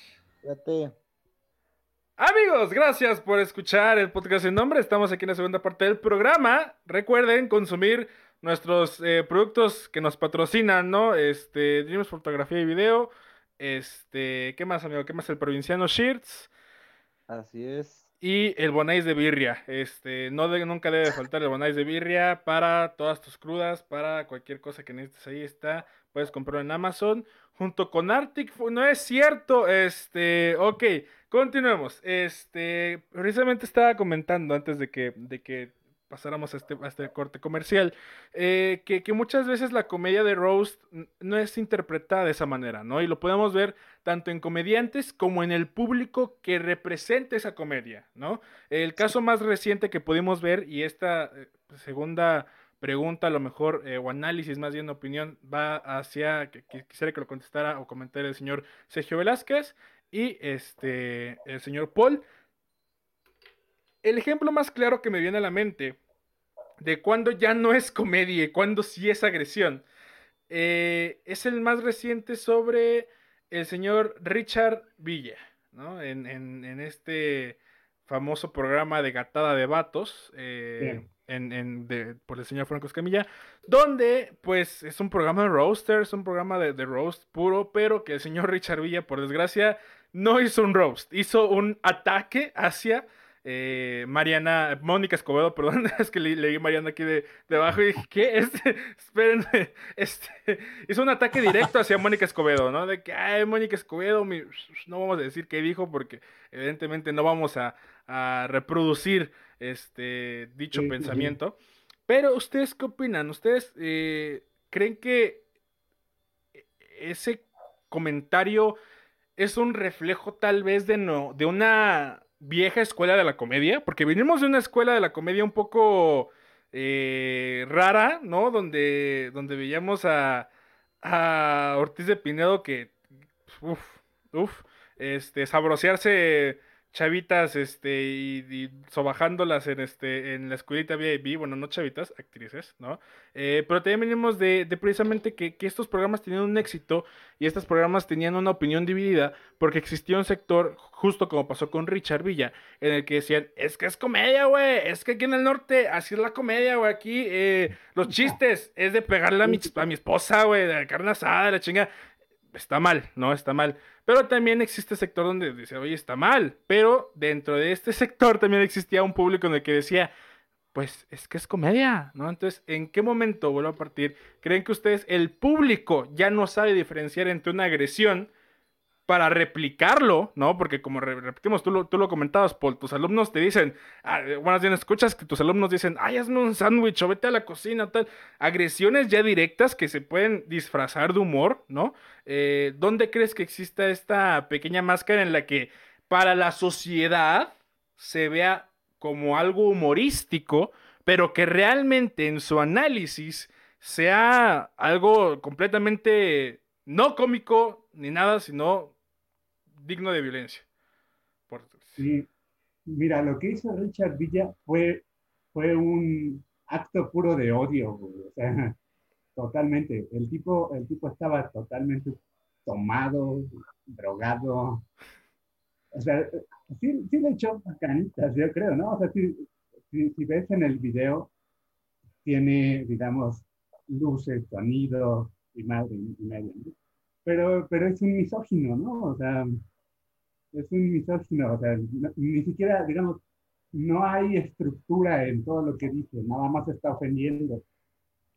Amigos, gracias por escuchar el podcast en nombre. Estamos aquí en la segunda parte del programa. Recuerden consumir nuestros eh, productos que nos patrocinan, ¿no? Este, Dreams Fotografía y Video. Este, ¿qué más, amigo? ¿Qué más? El Provinciano Shirts. Así es. Y el Bonais de birria. Este, no nunca debe faltar el Bonais de birria para todas tus crudas, para cualquier cosa que necesites. Ahí está puedes comprarlo en Amazon junto con Arctic. No es cierto, este, ok, continuemos. Este, precisamente estaba comentando antes de que, de que pasáramos a este, a este corte comercial, eh, que, que, muchas veces la comedia de Roast no es interpretada de esa manera, ¿no? Y lo podemos ver tanto en comediantes como en el público que representa esa comedia, ¿no? El caso más reciente que pudimos ver, y esta eh, segunda pregunta, a lo mejor, eh, o análisis, más bien opinión, va hacia, que, quisiera que lo contestara o comentara el señor Sergio Velázquez y este, el señor Paul. El ejemplo más claro que me viene a la mente de cuando ya no es comedia y cuando sí es agresión, eh, es el más reciente sobre el señor Richard Villa, ¿no? En, en, este famoso programa de gatada de vatos. Eh, en, por el señor Franco Escamilla, donde pues es un programa de roaster, es un programa de, de, roast puro, pero que el señor Richard Villa, por desgracia, no hizo un roast, hizo un ataque hacia eh, Mariana, Mónica Escobedo, perdón, [LAUGHS] es que leí Mariana aquí de, debajo y dije, ¿qué? Este, [LAUGHS] espérenme, [LAUGHS] este, hizo un ataque directo hacia Mónica Escobedo, ¿no? De que, ay, Mónica Escobedo, no vamos a decir qué dijo porque evidentemente no vamos a, reproducir este dicho pensamiento. Pero, ¿ustedes qué opinan? ¿Ustedes eh, creen que ese comentario es un reflejo tal vez de, no, de una vieja escuela de la comedia, porque venimos de una escuela de la comedia un poco eh, rara, ¿no? Donde, donde veíamos a, a Ortiz de Pinedo que, uff, uff, este, sabrosearse chavitas este y, sobajándolas en este en la escuelita VIP, bueno, no chavitas, actrices, ¿no? Eh, pero también venimos de, precisamente que, estos programas tenían un éxito y estos programas tenían una opinión dividida porque existía un sector, justo como pasó con Richard Villa, en el que decían, es que es comedia, güey, es que aquí en el norte, así es la comedia, güey, aquí eh, los chistes es de pegarle a mi, a mi esposa, güey, de carne asada, la chinga está mal, ¿no? Está mal. Pero también existe sector donde dice, oye, está mal. Pero dentro de este sector también existía un público en el que decía, pues es que es comedia, ¿no? Entonces, ¿en qué momento, vuelvo a partir, creen que ustedes, el público, ya no sabe diferenciar entre una agresión para replicarlo, ¿no? Porque como repetimos, tú lo, tú lo comentabas, Paul, tus alumnos te dicen, ah, buenas bien, escuchas que tus alumnos dicen, ay, hazme un sándwich o vete a la cocina, tal. Agresiones ya directas que se pueden disfrazar de humor, ¿no? Eh, ¿Dónde crees que exista esta pequeña máscara en la que para la sociedad se vea como algo humorístico, pero que realmente en su análisis sea algo completamente no cómico ni nada, sino digno de violencia. Sí, mira, lo que hizo Richard Villa fue, fue un acto puro de odio, o sea, [LAUGHS] totalmente. El tipo, el tipo estaba totalmente tomado, drogado. O sea, sí, sí le echó canitas, yo creo, ¿no? O sea, si, si, ves en el video, tiene, digamos, luces, sonido y madre y medio, Pero, pero es un misógino, ¿no? O sea, es un misógino, o sea, ni siquiera, digamos, no hay estructura en todo lo que dice, nada más está ofendiendo,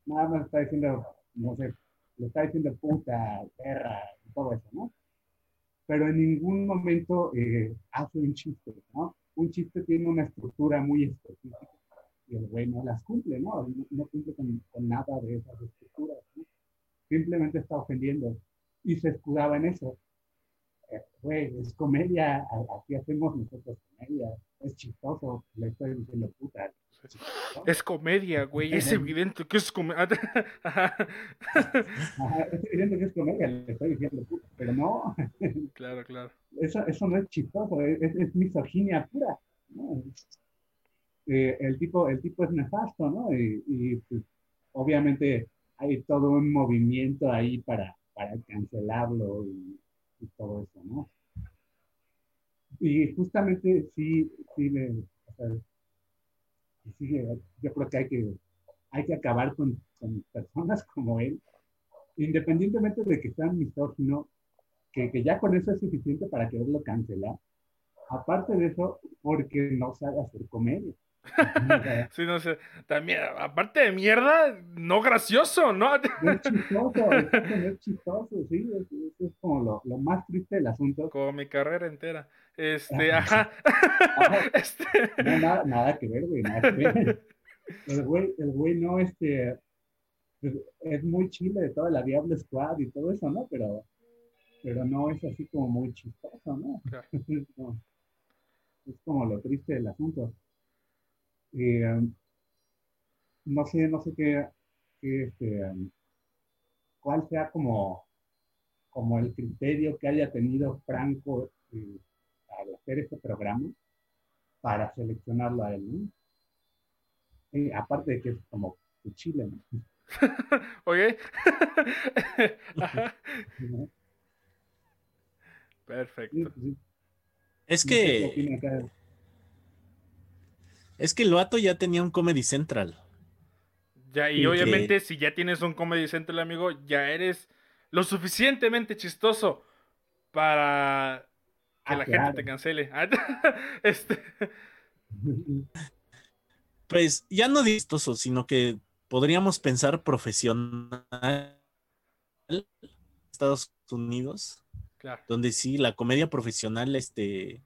nada más está diciendo, no sé, le está diciendo puta, perra, y todo eso, ¿no? Pero en ningún momento eh, hace un chiste, ¿no? Un chiste tiene una estructura muy específica y el güey no las cumple, ¿no? No, cumple con, con, nada de esas estructuras, ¿no? Simplemente está ofendiendo y se escudaba en eso güey, es comedia, aquí hacemos nosotros comedia, es chistoso, le estoy diciendo puta. Es comedia, güey, es evidente que es comedia. [LAUGHS] es evidente que es comedia, le estoy diciendo puta, pero no. [LAUGHS] claro, claro. Eso, eso no es chistoso, es, es misoginia pura. ¿no? Eh, el, tipo, el tipo es nefasto, ¿no? Y, y pues, obviamente hay todo un movimiento ahí para, para cancelarlo y y todo eso, ¿no? Y justamente sí, sí, le, o sea, sí yo creo que hay que, hay que acabar con, con, personas como él, independientemente de que sean misógino, que, que ya con eso es suficiente para quererlo cancelar. Aparte de eso, porque no sabe hacer comedia. [LAUGHS] sí, no sé. También, aparte de mierda, no gracioso, ¿no? es chistoso, es chistoso, sí, es, es como lo, lo, más triste del asunto. Como mi carrera entera. Este, ajá. [LAUGHS] este... No, nada, nada, que ver, güey, nada que ver. El güey, el güey no, este, pues, es muy chile de toda la Diablo Squad y todo eso, ¿no? Pero, pero no es así como muy chistoso, ¿no? [LAUGHS] es como lo triste del asunto. Um, no sé, no sé qué, este, um, cuál sea como, como el criterio que haya tenido Franco eh, al hacer este programa para seleccionarlo a él, ¿no? aparte de que es como Chile, ¿no? [LAUGHS] Oye. [LAUGHS] Perfecto. Es que. Es que el vato ya tenía un Comedy Central. Ya, y, obviamente, si ya tienes un Comedy Central, amigo, ya eres lo suficientemente chistoso para que ah, la gente te cancele. [LAUGHS] este. Pues ya no chistoso, sino que podríamos pensar profesional Estados Unidos, donde sí, la comedia profesional este,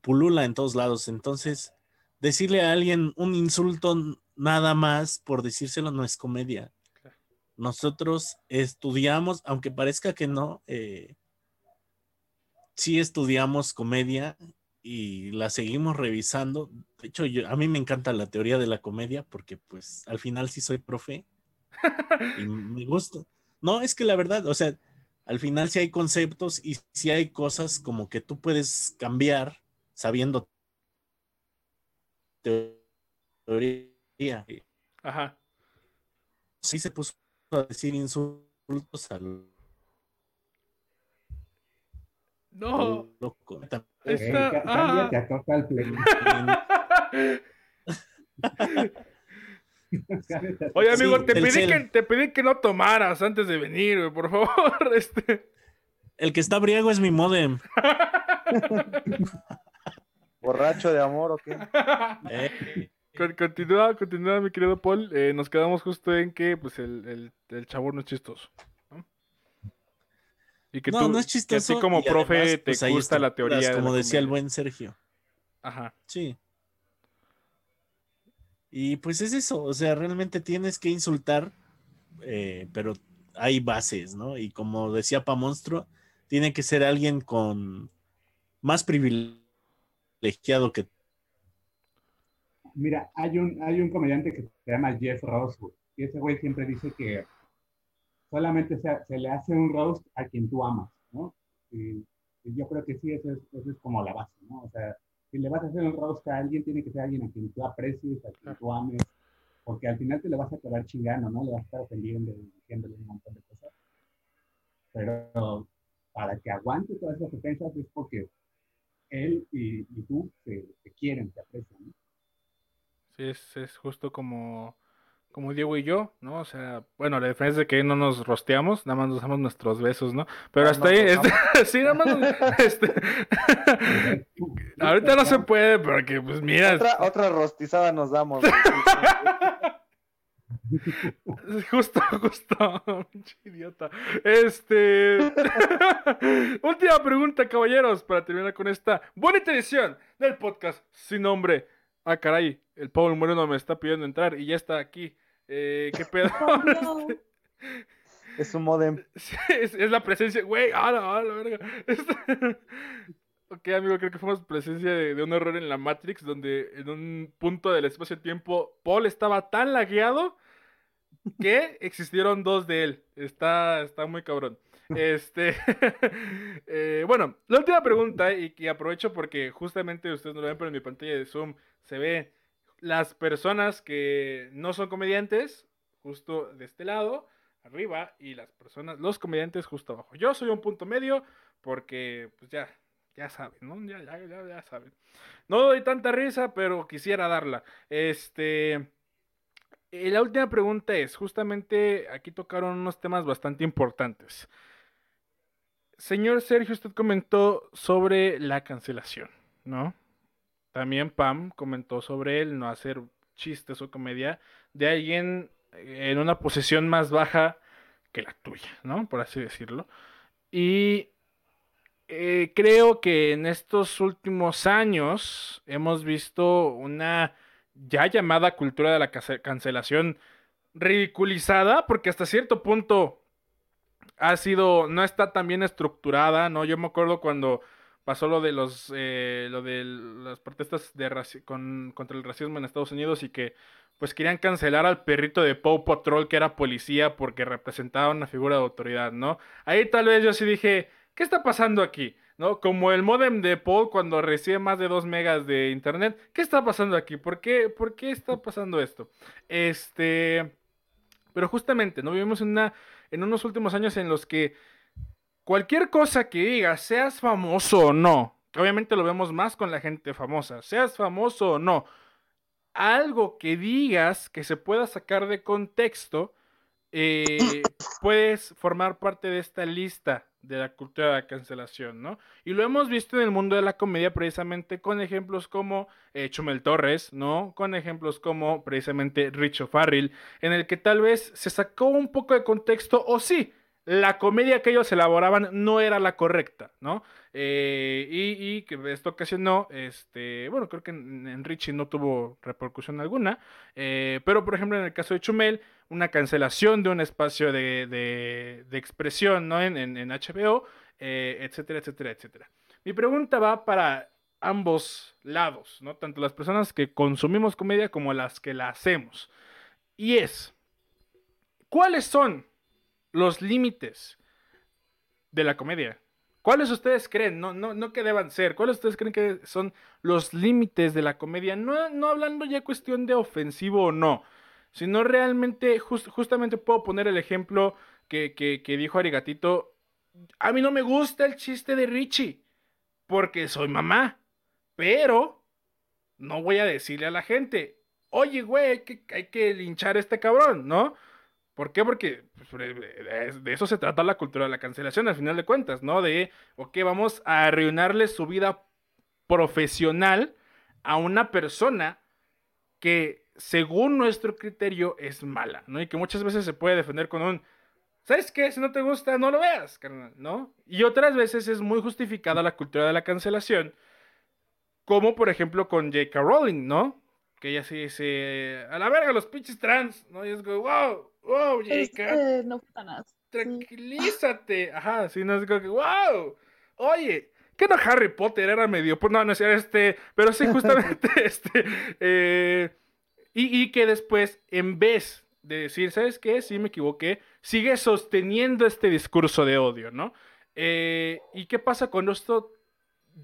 pulula en todos lados. Entonces, decirle a alguien un insulto nada más por decírselo no es comedia. Nosotros estudiamos, aunque parezca que no, eh, sí estudiamos comedia y la seguimos revisando. De hecho, a mí me encanta la teoría de la comedia porque pues al final sí soy profe [LAUGHS] y me gusta. No, es que la verdad, o sea, al final sí hay conceptos y sí hay cosas como que tú puedes cambiar sabiendo teoría. Ajá. Sí se puso a decir insultos al no. Loco. Está... Ah. [LAUGHS] Oye, amigo, te pedí, que, te pedí que no tomaras antes de venir, por favor. [LAUGHS] Este. El que está briego es mi modem. [LAUGHS] ¿Borracho de amor o qué? [LAUGHS] Eh. Continúa, continúa, mi querido Paul. Eh, nos quedamos justo en que pues el, el, el chavo no es chistoso. Y que no, no es chistoso. Que como profe te pues, gusta la teoría. Como decía el buen Sergio. Ajá. Sí. Y pues es eso, o sea, realmente tienes que insultar, eh, pero hay bases, ¿no? Y como decía Pa Monstruo, tiene que ser alguien con más privilegiado que. Mira, hay un, hay un comediante que se llama Jeff Rosewood, y ese güey siempre dice que solamente se, le hace un roast a quien tú amas, ¿no? Y, yo creo que sí, eso es, eso es, como la base, ¿no? O sea, si le vas a hacer un roast a alguien, tiene que ser alguien a quien tú aprecies, a quien tú ames, porque al final te le vas a acabar chingando, ¿no? Le vas a estar ofendiendo y diciéndole un montón de cosas. Pero para que aguante todas esas ofensas es porque él y, tú te, quieren, te aprecian, ¿no? Sí, es, es justo como como Diego y yo, ¿no? O sea, bueno, la diferencia es que no nos rosteamos, nada más nos damos nuestros besos, ¿no? Pero hasta ahí, este, [LAUGHS] sí, nada más, [LAUGHS] este, [LAUGHS] ahorita no se puede, porque, pues, mira. Otra, otra rostizada nos damos. [LAUGHS] justo, justo, idiota. Este, [LAUGHS] última pregunta, caballeros, para terminar con esta bonita edición del podcast sin nombre. Ah, caray, el Pablo Moreno me está pidiendo entrar y ya está aquí. Eh, ¿Qué pedo? [LAUGHS] Oh, es un modem. es, la presencia, güey. ¡Ah, la, la verga! ok, amigo, creo que fuimos presencia de, un error en la Matrix, donde en un punto del espacio-tiempo Paul estaba tan lagueado que existieron dos de él. Está, está muy cabrón. Este, [LAUGHS] eh, bueno, la última pregunta, y que aprovecho porque justamente ustedes no lo ven, pero en mi pantalla de Zoom se ve las personas que no son comediantes, justo de este lado, arriba, y las personas, los comediantes justo abajo. Yo soy un punto medio porque, pues ya, ya saben, ¿no? Ya, ya, ya, ya saben. No doy tanta risa, pero quisiera darla. Este... Eh, la última pregunta es, justamente aquí tocaron unos temas bastante importantes. Señor Sergio, usted comentó sobre la cancelación, ¿no? también Pam comentó sobre él no hacer chistes o comedia de alguien en una posición más baja que la tuya, ¿no? Por así decirlo. Y eh, creo que en estos últimos años hemos visto una ya llamada cultura de la cancelación ridiculizada, porque hasta cierto punto ha sido, no está tan bien estructurada, ¿no? Yo me acuerdo cuando pasó lo de los, eh, lo de las protestas de contra el racismo en Estados Unidos y que pues querían cancelar al perrito de Paw Patrol que era policía porque representaba una figura de autoridad, ¿no? Ahí tal vez yo sí dije, ¿qué está pasando aquí? ¿No? Como el modem de Paul cuando recibe más de 2 megas de internet. ¿Qué está pasando aquí? ¿Por qué, ¿Por qué está pasando esto? Este... Pero justamente, ¿no? Vivimos en, una, en unos últimos años en los que cualquier cosa que digas, seas famoso o no, obviamente lo vemos más con la gente famosa, seas famoso o no, algo que digas que se pueda sacar de contexto, eh, puedes formar parte de esta lista de la cultura de la cancelación, ¿no? Y lo hemos visto en el mundo de la comedia precisamente con ejemplos como eh, Chumel Torres, ¿no? Con ejemplos como precisamente Richo Farrell, en el que tal vez se sacó un poco de contexto o sí, la comedia que ellos elaboraban no era la correcta, ¿no? Eh, y, que esto ocasionó, este, bueno, creo que en, Richie no tuvo repercusión alguna, eh, pero por ejemplo en el caso de Chumel, una cancelación de un espacio de, expresión, ¿no? En, en, HBO, eh, etcétera, etcétera, etcétera. Mi pregunta va para ambos lados, ¿no? Tanto las personas que consumimos comedia como las que la hacemos. Y es, ¿cuáles son los límites de la comedia. ¿Cuáles ustedes creen? No, no, no que deban ser. ¿Cuáles ustedes creen que son los límites de la comedia? No, no hablando ya cuestión de ofensivo o no, sino realmente, justamente puedo poner el ejemplo que, que dijo Arigatito. A mí no me gusta el chiste de Richie, porque soy mamá, pero no voy a decirle a la gente, oye, güey, que, hay que linchar a este cabrón, ¿no? ¿Por qué? Porque pues, de eso se trata la cultura de la cancelación, al final de cuentas, ¿no? De, ok, vamos a arruinarle su vida profesional a una persona que, según nuestro criterio, es mala, ¿no? Y que muchas veces se puede defender con un, ¿sabes qué? Si no te gusta, no lo veas, carnal, ¿no? Y otras veces es muy justificada la cultura de la cancelación, como por ejemplo con J.K. Rowling, ¿no? Que ella sí dice, a la verga los pinches trans, ¿no? Y es como, wow, wow, J.K. no nada. Tranquilízate. Ajá, sí, no es como que, wow. Oye, ¿qué no Harry Potter era medio? Pues no, no es este, pero sí, justamente [LAUGHS] este. Eh, y, y que después, en vez de decir, ¿sabes qué? Sí, me equivoqué, sigue sosteniendo este discurso de odio, ¿no? Eh, ¿Y qué pasa cuando esto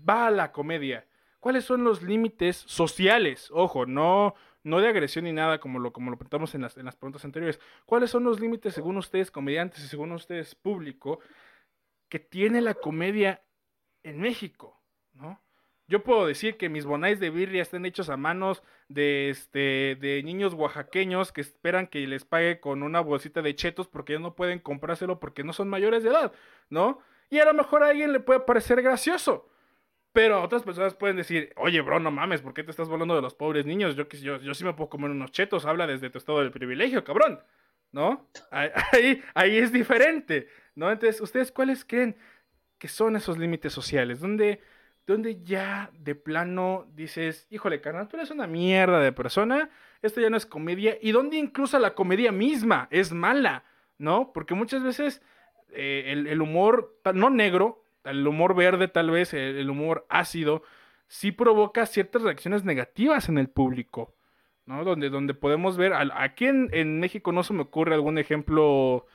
va a la comedia? ¿Cuáles son los límites sociales? Ojo, no, no de agresión ni nada, como lo, como lo preguntamos en las, en las preguntas anteriores. ¿Cuáles son los límites, según ustedes, comediantes, y según ustedes, público, que tiene la comedia en México? ¿no? Yo puedo decir que mis bonais de birria están hechos a manos de, este, de niños oaxaqueños que esperan que les pague con una bolsita de chetos porque ya no pueden comprárselo porque no son mayores de edad, ¿no? Y a lo mejor a alguien le puede parecer gracioso. Pero otras personas pueden decir, oye, bro, no mames, ¿por qué te estás volando de los pobres niños? Yo, yo, yo sí me puedo comer unos chetos, habla desde tu estado del privilegio, cabrón. ¿No? [LAUGHS] Ahí, ahí es diferente, ¿no? Entonces, ¿ustedes cuáles creen que son esos límites sociales? Donde, donde ya de plano dices, híjole, carnal, tú eres una mierda de persona, esto ya no es comedia, y donde incluso la comedia misma es mala, ¿no? Porque muchas veces eh, el humor, no negro, el humor verde tal vez, el, humor ácido, sí provoca ciertas reacciones negativas en el público, ¿no? Donde, donde podemos ver, aquí en, México no se me ocurre algún ejemplo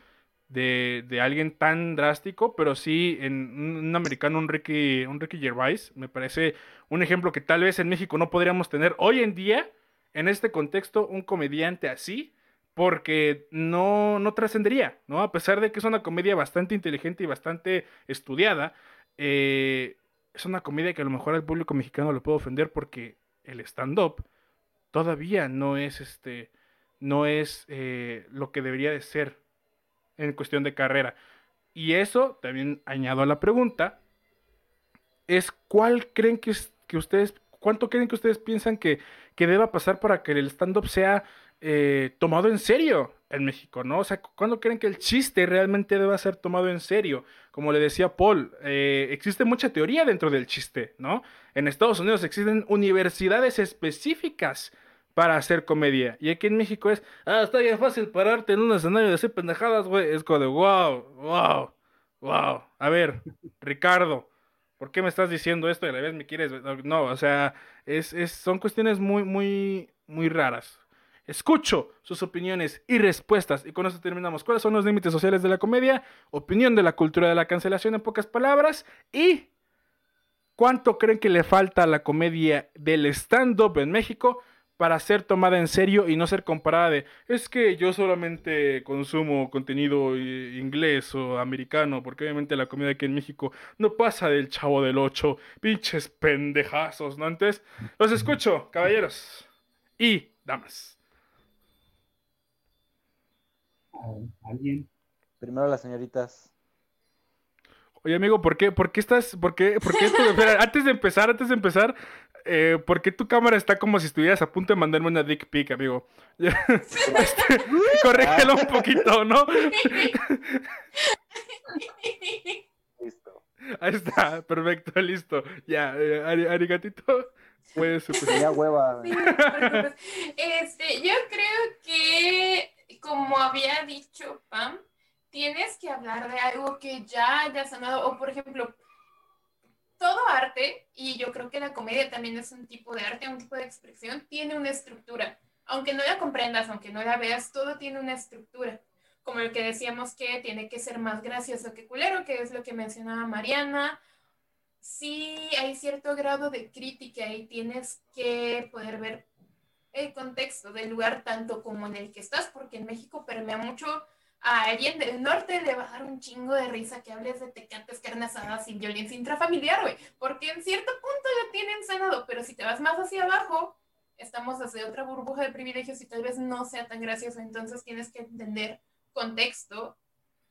de, de, alguien tan drástico, pero sí en un, americano, un Ricky, un Ricky Gervais, me parece un ejemplo que tal vez en México no podríamos tener hoy en día, en este contexto, un comediante así, porque no, no trascendería, ¿no? A pesar de que es una comedia bastante inteligente y bastante estudiada, eh, es una comedia que a lo mejor al público mexicano le puede ofender porque el stand-up todavía no es este, no es eh, lo que debería de ser en cuestión de carrera. Y eso también añado a la pregunta, es cuál creen que, que ustedes, ¿cuánto creen que ustedes piensan que, que deba pasar para que el stand-up sea eh, tomado en serio en México, ¿no? O sea, ¿cuándo creen que el chiste realmente deba ser tomado en serio? Como le decía Paul, eh, existe mucha teoría dentro del chiste, ¿no? En Estados Unidos existen universidades específicas para hacer comedia. Y aquí en México es, ah, está bien fácil pararte en un escenario de hacer pendejadas, güey. Es como de, wow, wow, wow. A ver, Ricardo, ¿por qué me estás diciendo esto y a la vez me quieres? No, o sea, es, es, son cuestiones muy, muy, muy raras. Escucho sus opiniones y respuestas. Y con eso terminamos. ¿Cuáles son los límites sociales de la comedia? Opinión de la cultura de la cancelación en pocas palabras. Y cuánto creen que le falta a la comedia del stand-up en México para ser tomada en serio y no ser comparada de es que yo solamente consumo contenido eh, inglés o americano, porque obviamente la comida aquí en México no pasa del chavo del 8, pinches pendejazos, ¿no? Entonces, los escucho, caballeros y damas. ¿Alguien? Primero las señoritas. Oye, amigo, ¿por qué, por qué estás, por qué, por qué [LAUGHS] antes de empezar, antes de empezar, eh, ¿por qué tu cámara está como si estuvieras a punto de mandarme una dick pic, amigo? [LAUGHS] este, corrígelo un poquito, ¿no? Listo. Ahí está, perfecto, listo. Ya, eh, arigatito. Puedes Tenía hueva. este, yo creo que, como había dicho Pam, tienes que hablar de algo que ya hayas sanado, o por ejemplo, todo arte, y yo creo que la comedia también es un tipo de arte, un tipo de expresión, tiene una estructura. Aunque no la comprendas, aunque no la veas, todo tiene una estructura. Como el que decíamos que tiene que ser más gracioso que culero, que es lo que mencionaba Mariana. Sí, hay cierto grado de crítica y tienes que poder ver el contexto del lugar tanto como en el que estás, porque en México permea mucho a alguien del norte le va a dar un chingo de risa que hables de tecantes, carne asada, sin violencia intrafamiliar, güey. Porque en cierto punto lo tienen sanado, pero si te vas más hacia abajo, estamos desde otra burbuja de privilegios y tal vez no sea tan gracioso. Entonces tienes que entender contexto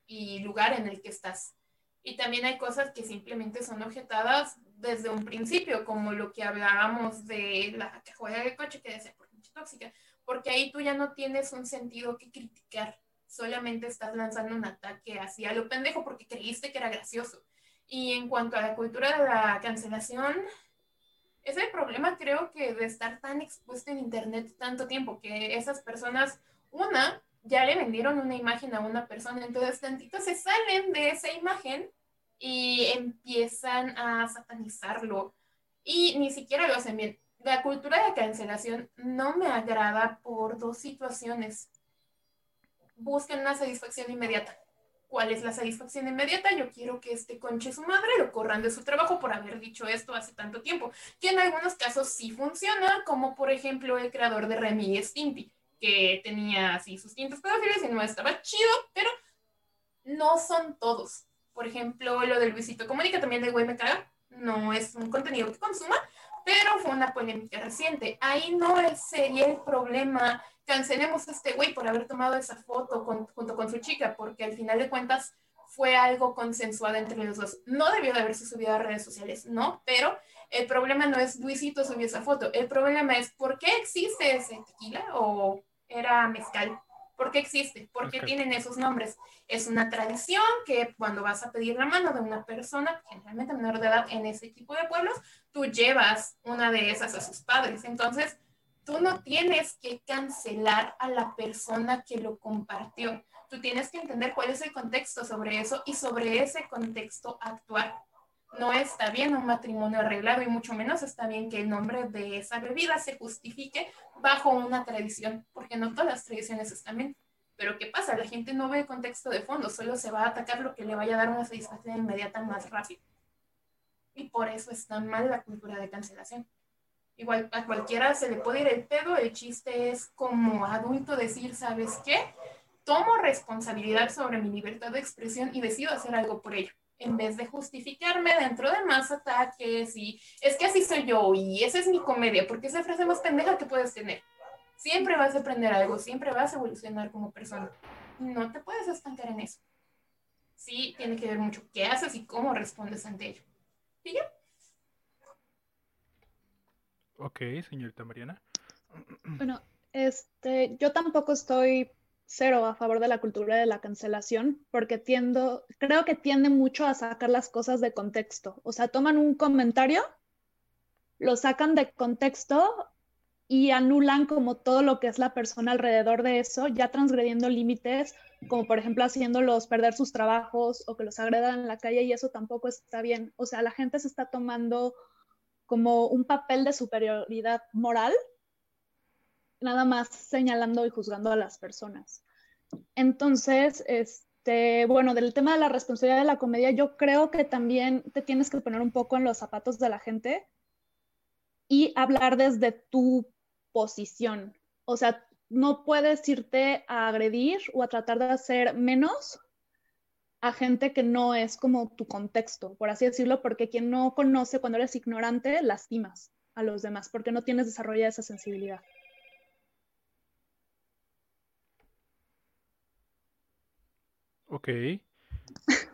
y lugar en el que estás. Y también hay cosas que simplemente son objetadas desde un principio, como lo que hablábamos de la cajuela de coche que decía mucha tóxica, porque ahí tú ya no tienes un sentido que criticar solamente estás lanzando un ataque así a lo pendejo porque creíste que era gracioso. Y en cuanto a la cultura de la cancelación, es el problema creo que de estar tan expuesto en internet tanto tiempo, que esas personas, una, ya le vendieron una imagen a una persona, entonces tantito se salen de esa imagen y empiezan a satanizarlo y ni siquiera lo hacen bien. La cultura de cancelación no me agrada por dos situaciones busquen una satisfacción inmediata. ¿Cuál es la satisfacción inmediata? Yo quiero que este conche su madre lo corran de su trabajo por haber dicho esto hace tanto tiempo, que en algunos casos sí funciona, como por ejemplo el creador de Remy y Stimpy, que tenía así sus tintos pedófilos y no estaba chido, pero no son todos. Por ejemplo, lo del Luisito Comunica también de güey me caga, no es un contenido que consuma, pero fue una polémica reciente. Ahí no sería el problema cancelemos a este güey por haber tomado esa foto junto con su chica, porque al final de cuentas fue algo consensuado entre los dos. No debió de haberse subido a redes sociales, no, pero el problema no es Luisito subió esa foto, el problema es por qué existe ese tequila o era mezcal. ¿Por qué existe? ¿Por qué tienen esos nombres? Es una tradición que cuando vas a pedir la mano de una persona, generalmente menor de edad en ese tipo de pueblos, tú llevas una de esas a sus padres. Entonces, tú no tienes que cancelar a la persona que lo compartió. Tú tienes que entender cuál es el contexto sobre eso y sobre ese contexto actuar. No está bien un matrimonio arreglado y mucho menos está bien que el nombre de esa bebida se justifique bajo una tradición, porque no todas las tradiciones están bien. Pero ¿qué pasa? La gente no ve el contexto de fondo, solo se va a atacar lo que le vaya a dar una satisfacción inmediata más rápido. Y por eso está mal la cultura de cancelación. Igual a cualquiera se le puede ir el pedo, el chiste es como adulto decir, ¿sabes qué? Tomo responsabilidad sobre mi libertad de expresión y decido hacer algo por ello, en vez de justificarme dentro de más ataques y es que así soy yo y esa es mi comedia, porque esa frase más pendeja que puedes tener. Siempre vas a aprender algo, siempre vas a evolucionar como persona. No te puedes estancar en eso. Sí, tiene que ver mucho qué haces y cómo respondes ante ello. ¿Y ya? Ok, señorita Mariana. Bueno, este, yo tampoco estoy cero a favor de la cultura de la cancelación, porque tiendo, creo que tiende mucho a sacar las cosas de contexto. O sea, toman un comentario, lo sacan de contexto y anulan como todo lo que es la persona alrededor de eso, ya transgrediendo límites, como por ejemplo haciéndolos perder sus trabajos o que los agredan en la calle y eso tampoco está bien. O sea, la gente se está tomando como un papel de superioridad moral nada más señalando y juzgando a las personas. Entonces, este, bueno, del tema de la responsabilidad de la comedia, yo creo que también te tienes que poner un poco en los zapatos de la gente y hablar desde tu posición. O sea, no puedes irte a agredir o a tratar de hacer menos a gente que no es como tu contexto, por así decirlo, porque quien no conoce cuando eres ignorante, lastimas a los demás, porque no tienes desarrollada esa sensibilidad. Ok. [LAUGHS]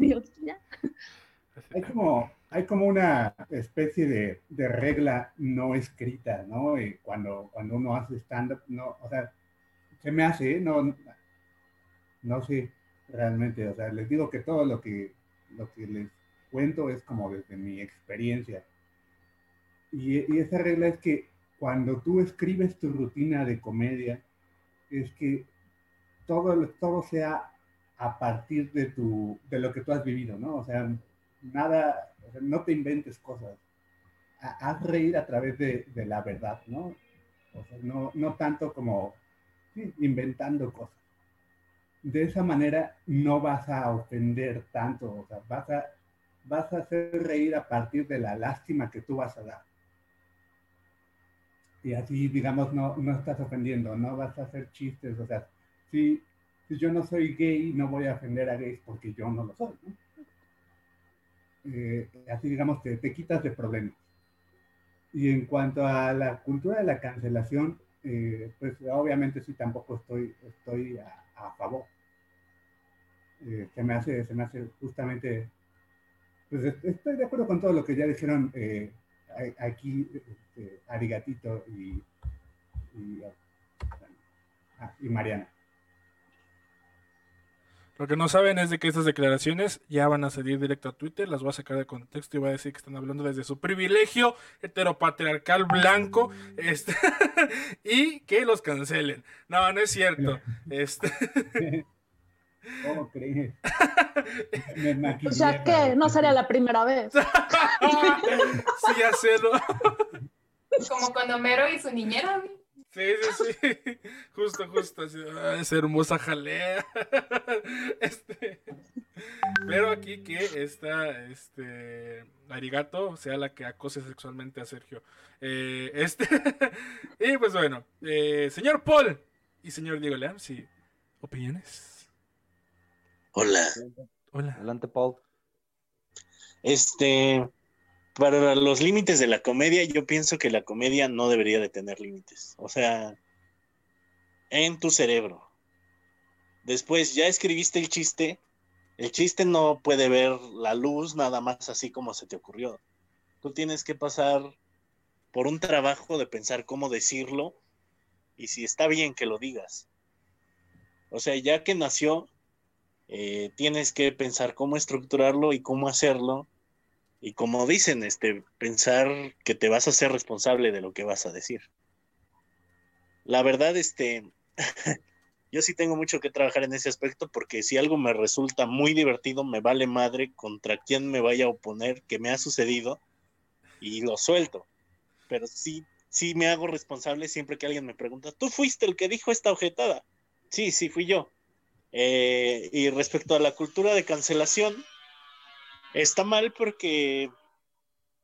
Hay como, hay como una especie de, de regla no escrita, ¿no? Y cuando, cuando uno hace stand-up, no, o sea, se me hace, no, no sé realmente, o sea, les digo que todo lo que, lo que les cuento es como desde mi experiencia. Y, y esa regla es que cuando tú escribes tu rutina de comedia, es que todo, todo sea a partir de, tu, de lo que tú has vivido, ¿no? O sea, nada, no te inventes cosas. Haz reír a través de, de la verdad, ¿no? O sea, no, no tanto como inventando cosas. De esa manera no vas a ofender tanto, o sea, vas a, vas a hacer reír a partir de la lástima que tú vas a dar. Y así, digamos, no, no estás ofendiendo, no vas a hacer chistes, o sea, sí, si yo no soy gay, no voy a ofender a gays porque yo no lo soy. Eh, así, digamos, te, te, quitas de problemas. Y en cuanto a la cultura de la cancelación, eh, pues obviamente sí tampoco estoy, estoy a, favor. Eh, se, me hace, se me hace justamente, pues estoy de acuerdo con todo lo que ya dijeron aquí este, Arigatito y, y, ah, y Mariana. Lo que no saben es de que estas declaraciones ya van a salir directo a Twitter, las voy a sacar de contexto y voy a decir que están hablando desde su privilegio heteropatriarcal blanco este, [LAUGHS] y que los cancelen. No, no es cierto. [LAUGHS] Este... ¿Cómo crees? [LAUGHS] o sea que no sería la primera vez. sí, hacerlo. Como cuando Mero y su niñera. Sí, sí, sí. [LAUGHS] Justo, justo. Así, ah, esa hermosa jalea. [LAUGHS] Este. Pero aquí que esta, este, Arigato sea la que acose sexualmente a Sergio. Eh, este. [LAUGHS] y pues bueno, eh, señor Paul y señor Diego Leam, sí. ¿Opiniones? Hola. Hola. Adelante, Paul. Este, para los límites de la comedia, yo pienso que la comedia no debería de tener límites. O sea, en tu cerebro. Después ya escribiste el chiste. El chiste no puede ver la luz nada más así como se te ocurrió. Tú tienes que pasar por un trabajo de pensar cómo decirlo y si está bien que lo digas. O sea, ya que nació, eh, tienes que pensar cómo estructurarlo y cómo hacerlo y como dicen, este, pensar que te vas a ser responsable de lo que vas a decir. La verdad, este, [LAUGHS] yo sí tengo mucho que trabajar en ese aspecto porque si algo me resulta muy divertido, me vale madre contra quién me vaya a oponer, que me ha sucedido, y lo suelto. Pero sí, sí me hago responsable siempre que alguien me pregunta, ¿tú fuiste el que dijo esta objetada? Sí, sí, fui yo. Eh, y respecto a la cultura de cancelación, Está mal porque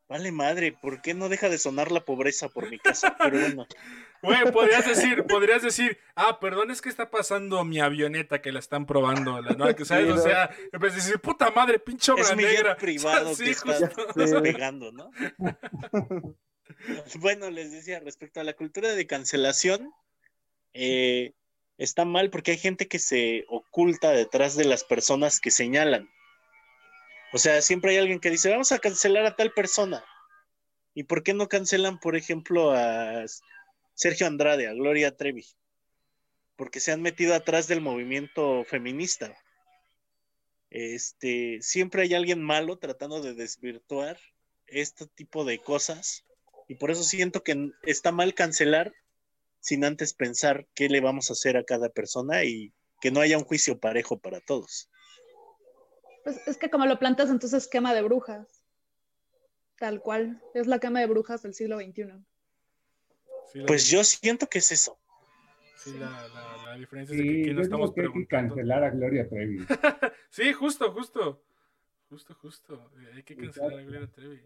vale madre, ¿por qué no deja de sonar la pobreza por mi casa? Pero bueno. Güey, podrías [LAUGHS] decir, podrías decir, ah, perdón, es que está pasando mi avioneta que la están probando, [LAUGHS] ¿no? Que sabes, o sea, en vez de decir, puta madre, pinche obra es mi negra. [LAUGHS] privado que está despegando, ¿no? bueno, les decía, respecto a la cultura de cancelación, eh, está mal porque hay gente que se oculta detrás de las personas que señalan. O sea, siempre hay alguien que dice, vamos a cancelar a tal persona. ¿Y por qué no cancelan, por ejemplo, a Sergio Andrade, a Gloria Trevi? Porque se han metido atrás del movimiento feminista. Este, siempre hay alguien malo tratando de desvirtuar este tipo de cosas y por eso siento que está mal cancelar sin antes pensar qué le vamos a hacer a cada persona y que no haya un juicio parejo para todos. Pues es que como lo plantas entonces quema de brujas. Tal cual. Es la quema de brujas del siglo XXI. pues yo siento que es eso. Sí, la, la, diferencia es que aquí no estamos que Hay que cancelar a Gloria Trevi. [LAUGHS] sí, justo, justo. Justo, justo. Hay que cancelar a Gloria Trevi.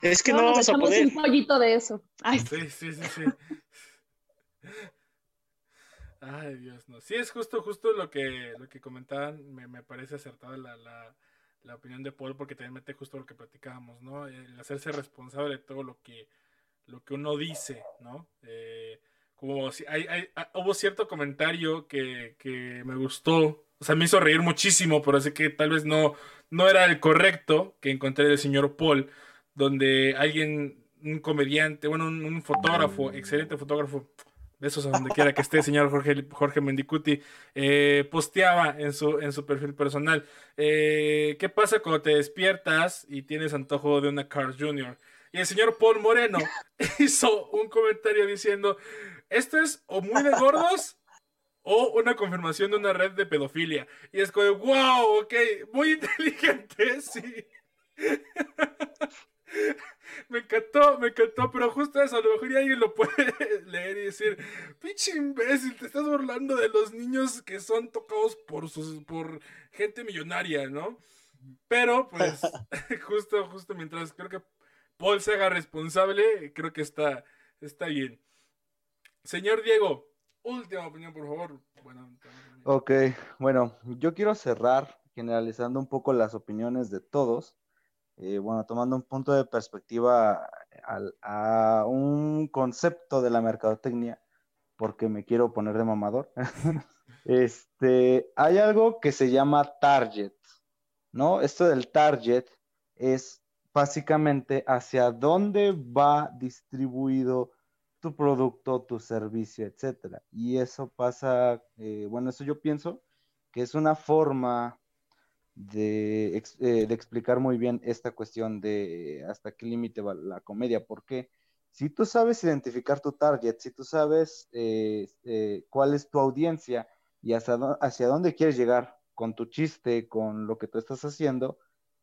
Es que no, vamos a poder. un pollito de eso. Ay. Sí, sí, sí, sí. [LAUGHS] Ay, Dios, no. Sí, es justo, justo lo que, lo que comentaban. Me, me parece acertada la, la, la, opinión de Paul, porque también mete justo lo que platicábamos, ¿no? El hacerse responsable de todo lo que, lo que uno dice, ¿no? Eh, como si hay, ah, hubo cierto comentario que, que, me gustó, o sea, me hizo reír muchísimo, pero así que tal vez no, no era el correcto que encontré del señor Paul, donde alguien, un comediante, bueno, un fotógrafo, excelente fotógrafo, besos a donde quiera que esté, señor Jorge, Mendicuti, eh, posteaba en su, en su perfil personal. Eh, ¿Qué pasa cuando te despiertas y tienes antojo de una Cars Jr.? Y el señor Paul Moreno [LAUGHS] hizo un comentario diciendo, esto es o muy de gordos o una confirmación de una red de pedofilia. Y es como, wow, ok, muy inteligente, sí. [LAUGHS] [LAUGHS] me encantó, me encantó, pero justo eso, a lo mejor alguien lo puede [LAUGHS] leer y decir, pinche imbécil, te estás burlando de los niños que son tocados por sus, por gente millonaria, ¿no? Pero, pues, [LAUGHS] justo, justo mientras creo que Paul se haga responsable, creo que está, está bien. Señor Diego, última opinión, por favor. Bueno, ok, bueno, yo quiero cerrar generalizando un poco las opiniones de todos eh, bueno, tomando un punto de perspectiva a, un concepto de la mercadotecnia, porque me quiero poner de mamador, [LAUGHS] este, hay algo que se llama target, ¿no? Esto del target es básicamente hacia dónde va distribuido tu producto, tu servicio, etcétera. Y eso pasa, eh, bueno, eso yo pienso que es una forma de, eh, de, explicar muy bien esta cuestión de hasta qué límite va la comedia, porque si tú sabes identificar tu target, si tú sabes eh, eh, cuál es tu audiencia y hacia, hacia dónde quieres llegar con tu chiste, con lo que tú estás haciendo,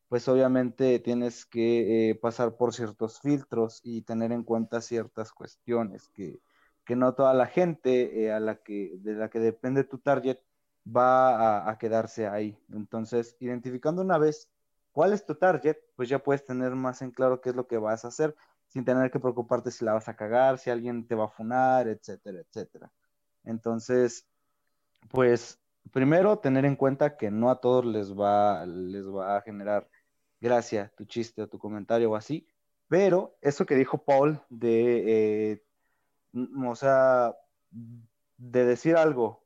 pues obviamente tienes que pasar por ciertos filtros y tener en cuenta ciertas cuestiones que, que no toda la gente a la que, de la que depende tu target va a, quedarse ahí. Entonces, identificando una vez cuál es tu target, pues ya puedes tener más en claro qué es lo que vas a hacer sin tener que preocuparte si la vas a cagar, si alguien te va a funar, etcétera, etcétera. Entonces, pues primero tener en cuenta que no a todos les va, les va a generar gracia tu chiste o tu comentario o así, pero eso que dijo Paul de, eh, o sea, de decir algo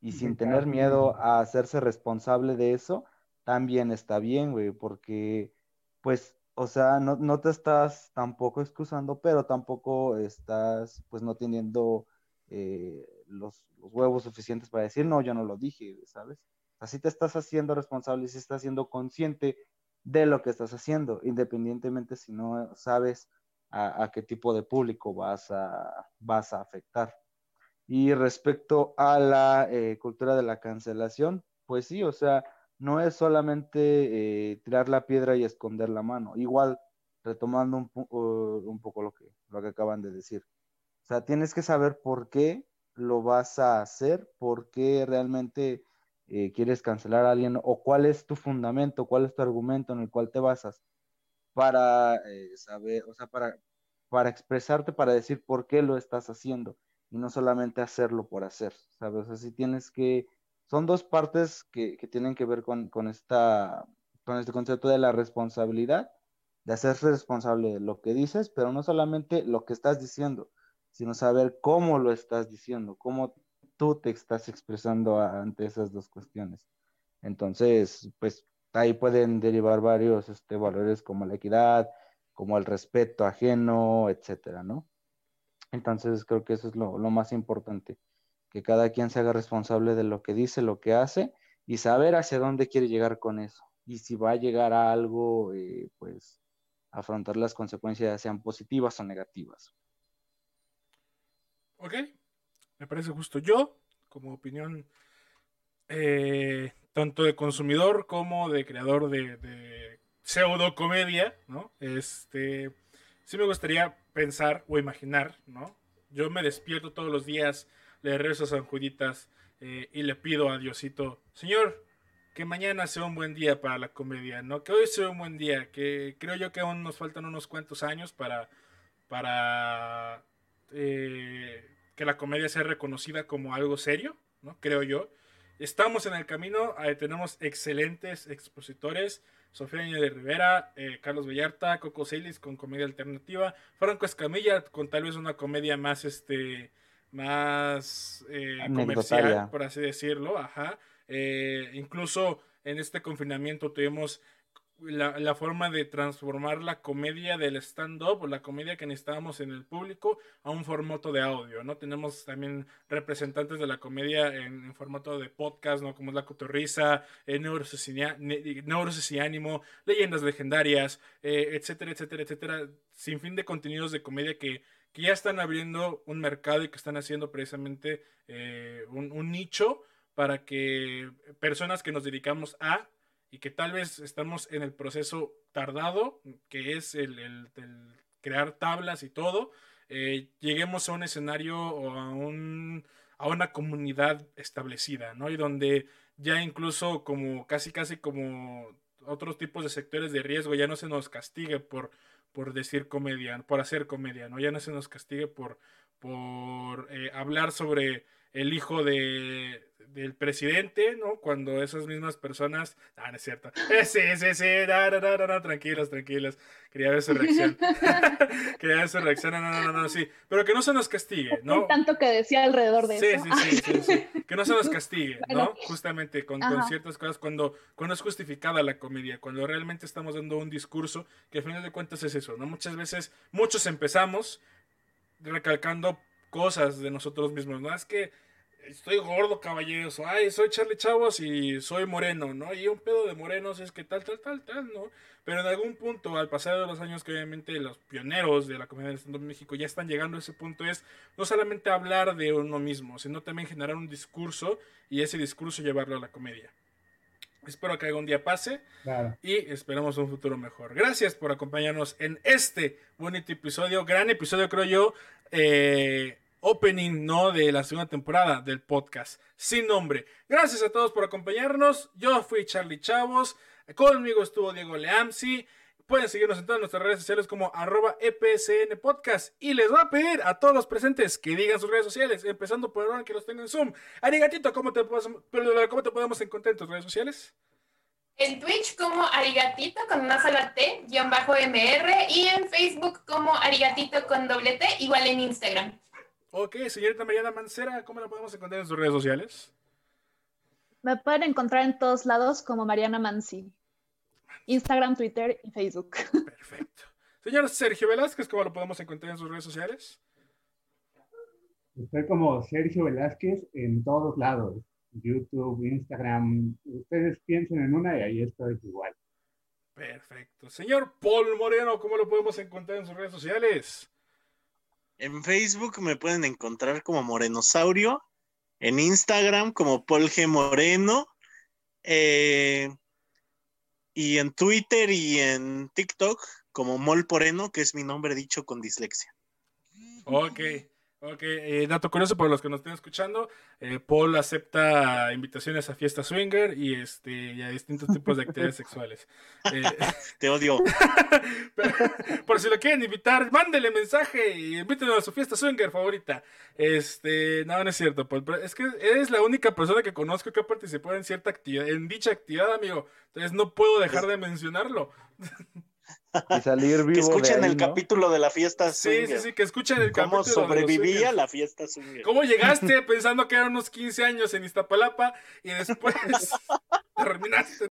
y sin tener miedo a hacerse responsable de eso, también está bien, güey, porque, pues, o sea, no, no, te estás tampoco excusando, pero tampoco estás, pues, no teniendo eh, los, los, huevos suficientes para decir, no, yo no lo dije, ¿sabes? Así te estás haciendo responsable y si estás siendo consciente de lo que estás haciendo, independientemente si no sabes a, a qué tipo de público vas a, vas a afectar. Y respecto a la eh, cultura de la cancelación, pues sí, o sea, no es solamente eh, tirar la piedra y esconder la mano. Igual, retomando un, poco lo que, lo que acaban de decir. O sea, tienes que saber por qué lo vas a hacer, por qué realmente eh, quieres cancelar a alguien o cuál es tu fundamento, cuál es tu argumento en el cual te basas para saber, o sea, para, para expresarte, para decir por qué lo estás haciendo y no solamente hacerlo por hacer, ¿sabes? Así tienes que, son dos partes que, que tienen que ver con, con, esta, con este concepto de la responsabilidad, de hacerse responsable de lo que dices, pero no solamente lo que estás diciendo, sino saber cómo lo estás diciendo, cómo tú te estás expresando ante esas dos cuestiones. Entonces, pues ahí pueden derivar varios este, valores como la equidad, como el respeto ajeno, etcétera, ¿no? Entonces creo que eso es lo, más importante, que cada quien se haga responsable de lo que dice, lo que hace y saber hacia dónde quiere llegar con eso. Y si va a llegar a algo, eh, pues afrontar las consecuencias, sean positivas o negativas. Ok, me parece justo. Yo, como opinión eh, tanto de consumidor como de creador de, de pseudo comedia, ¿no? Este, sí me gustaría pensar o imaginar, ¿no? Yo me despierto todos los días, le rezo a San Juditas eh, y le pido a Diosito, Señor, que mañana sea un buen día para la comedia, ¿no? Que hoy sea un buen día, que creo yo que aún nos faltan unos cuantos años para, para eh, que la comedia sea reconocida como algo serio, ¿no? Creo yo. Estamos en el camino, tenemos excelentes expositores, Sofía de Rivera, eh, Carlos Vallarta, Coco Celis con comedia alternativa, Franco Escamilla con tal vez una comedia más, este, más eh, comercial, por así decirlo, ajá. Eh, incluso en este confinamiento tuvimos la, forma de transformar la comedia del stand-up o la comedia que necesitábamos en el público a un formato de audio, ¿no? Tenemos también representantes de la comedia en, formato de podcast, ¿no? Como es La Cotorrisa, eh, Neurosis, y Ánimo, Leyendas Legendarias, eh, etcétera, etcétera, etcétera, sin fin de contenidos de comedia que, que ya están abriendo un mercado y que están haciendo precisamente eh, un, un nicho para que personas que nos dedicamos a y que tal vez estamos en el proceso tardado, que es el, crear tablas y todo, eh, lleguemos a un escenario o a, un, a una comunidad establecida, ¿no? Y donde ya incluso como casi casi como otros tipos de sectores de riesgo ya no se nos castigue por, por decir comedia, por hacer comedia, ¿no? Ya no se nos castigue por, por eh, hablar sobre el hijo de, del presidente, ¿no? Cuando esas mismas personas. Ah, no es cierto. Eh, sí, sí, sí. No, no, no, no, tranquilos, tranquilos. Quería ver su reacción. [LAUGHS] Quería ver su reacción. No, no, no, no, sí. Pero que no se nos castigue, ¿no? tanto que decía alrededor de eso. Sí, sí, sí, sí, Que no se nos castigue, [LAUGHS] ¿no? Justamente con, con, ciertas cosas cuando, cuando es justificada la comedia, cuando realmente estamos dando un discurso que al final de cuentas es eso, ¿no? Muchas veces, muchos empezamos recalcando cosas de nosotros mismos, ¿no? Es que estoy gordo, caballeros, ay, soy Charlie Chavos y soy moreno, ¿no? Y un pedo de morenos es que tal, tal, tal, tal, ¿no? Pero en algún punto, al pasar de los años que obviamente los pioneros de la comedia del Estado de México ya están llegando a ese punto, es no solamente hablar de uno mismo, sino también generar un discurso y ese discurso llevarlo a la comedia. Espero que algún día pase y esperamos un futuro mejor. Gracias por acompañarnos en este bonito episodio, gran episodio creo yo. Eh, opening, ¿no? De la segunda temporada del podcast sin nombre. Gracias a todos por acompañarnos. Yo fui Charlie Chavos. Conmigo estuvo Diego Leamsi. Pueden seguirnos en todas nuestras redes sociales como arroba EPSN Podcast. Y les voy a pedir a todos los presentes que digan sus redes sociales, empezando por ahora que los tengan en Zoom. Arigatito, ¿cómo te, ¿cómo te podemos encontrar en tus redes sociales? En Twitch como Arigatito con una sola T, guion bajo MR. Y en Facebook como Arigatito con doble T, igual en Instagram. Ok, señorita Mariana Mancera, ¿cómo la podemos encontrar en sus redes sociales? Me pueden encontrar en todos lados como Mariana Mansi. Instagram, Twitter y Facebook. Perfecto. Señor Sergio Velázquez, ¿cómo lo podemos encontrar en sus redes sociales? Estoy como Sergio Velázquez en todos lados. YouTube, Instagram. Ustedes piensen en una y ahí estoy igual. Perfecto. Señor Paul Moreno, ¿cómo lo podemos encontrar en sus redes sociales? En Facebook me pueden encontrar como Morenosaurio. En Instagram como Paul G. Moreno. Eh, y en Twitter y en TikTok como Mol Poreno, que es mi nombre dicho con dislexia. Ok. Ok, eh, dato curioso para los que nos estén escuchando, eh, Paul acepta invitaciones a fiesta swinger y, este, a distintos tipos de actividades [LAUGHS] sexuales. Eh, Te odio. [LAUGHS] por si lo quieren invitar, mándele mensaje y invítenlo a su fiesta swinger favorita. Este, no, no es cierto, Paul, es que eres la única persona que conozco que ha participado en cierta actividad, en dicha actividad, amigo. Entonces no puedo dejar de mencionarlo. [LAUGHS] y salir [LAUGHS] vivo. Que escuchen el capítulo de la fiesta Sí, sí, sí, que escuchen el ¿Cómo sobrevivía la fiesta swinger? ¿Cómo llegaste [LAUGHS] pensando que eran unos 15 años en Iztapalapa y después [LAUGHS] terminaste